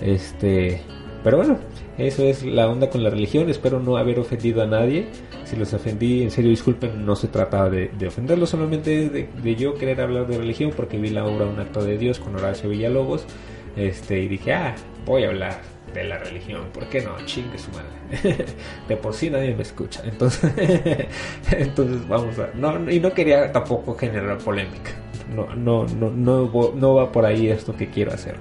Este, pero bueno, eso es la onda con la religión. Espero no haber ofendido a nadie. Si los ofendí, en serio disculpen, no se trataba de, de ofenderlos, solamente de, de, yo querer hablar de religión porque vi la obra Un acto de Dios con Horacio Villalobos. Este, y dije, ah, voy a hablar de la religión, ¿por qué no? Chingue su madre. de por sí nadie me escucha. Entonces, entonces vamos a. No, y no quería tampoco generar polémica. No, no, no, no, no va por ahí esto que quiero hacer.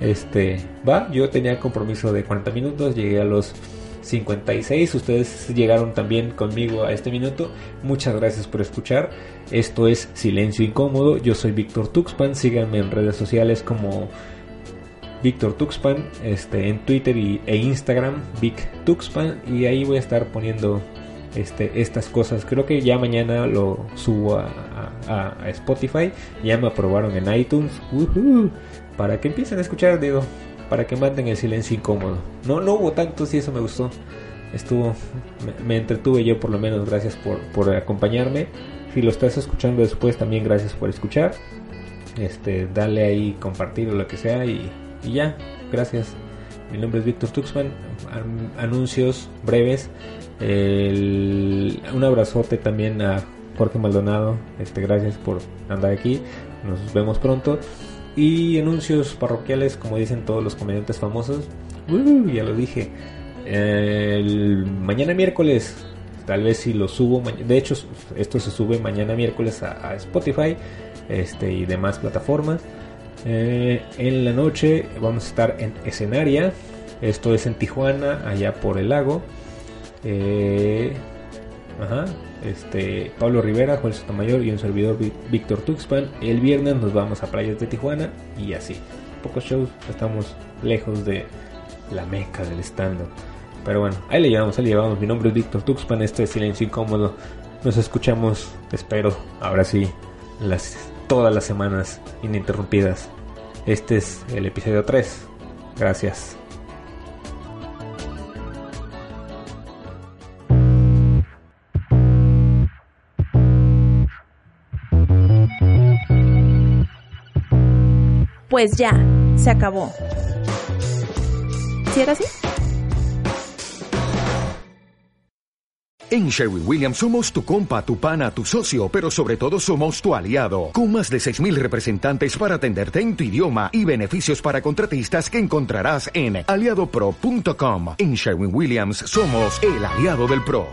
Este, va, yo tenía compromiso de 40 minutos, llegué a los 56, ustedes llegaron también conmigo a este minuto. Muchas gracias por escuchar. Esto es Silencio Incómodo. Yo soy Víctor Tuxpan. Síganme en redes sociales como Víctor Tuxpan, este, en Twitter y, e Instagram, Vic Tuxpan. Y ahí voy a estar poniendo este, estas cosas. Creo que ya mañana lo subo a, Spotify. Ya me aprobaron en iTunes. Para que empiecen a escuchar, digo, para que manden el silencio incómodo. No, no hubo tantos y eso me gustó. Estuvo, me, entretuve yo por lo menos, gracias por, por, acompañarme. Si lo estás escuchando después, también gracias por escuchar. Este, dale ahí compartir o lo que sea y, y ya, gracias. Mi nombre es Víctor Tuxman, An anuncios breves. Un abrazote también a Jorge Maldonado, este, gracias por andar aquí. Nos vemos pronto. Y anuncios parroquiales, como dicen todos los comediantes famosos. Uh, ya lo dije. El mañana miércoles, tal vez si lo subo. De hecho, esto se sube mañana miércoles a, a Spotify este, y demás plataformas. Eh, en la noche vamos a estar en escenaria. Esto es en Tijuana, allá por el lago. Eh, ajá, este, Pablo Rivera, Juan Sotomayor y un servidor Víctor Tuxpan. El viernes nos vamos a playas de Tijuana y así. Pocos shows, estamos lejos de la meca del stand Pero bueno, ahí le llevamos, ahí le llevamos. Mi nombre es Víctor Tuxpan, este es Silencio Incómodo. Nos escuchamos, espero, ahora sí, las, todas las semanas ininterrumpidas. Este es el episodio 3. Gracias. Pues ya, se acabó. ¿Si era así? En Sherwin Williams somos tu compa, tu pana, tu socio, pero sobre todo somos tu aliado, con más de 6.000 representantes para atenderte en tu idioma y beneficios para contratistas que encontrarás en aliadopro.com. En Sherwin Williams somos el aliado del PRO.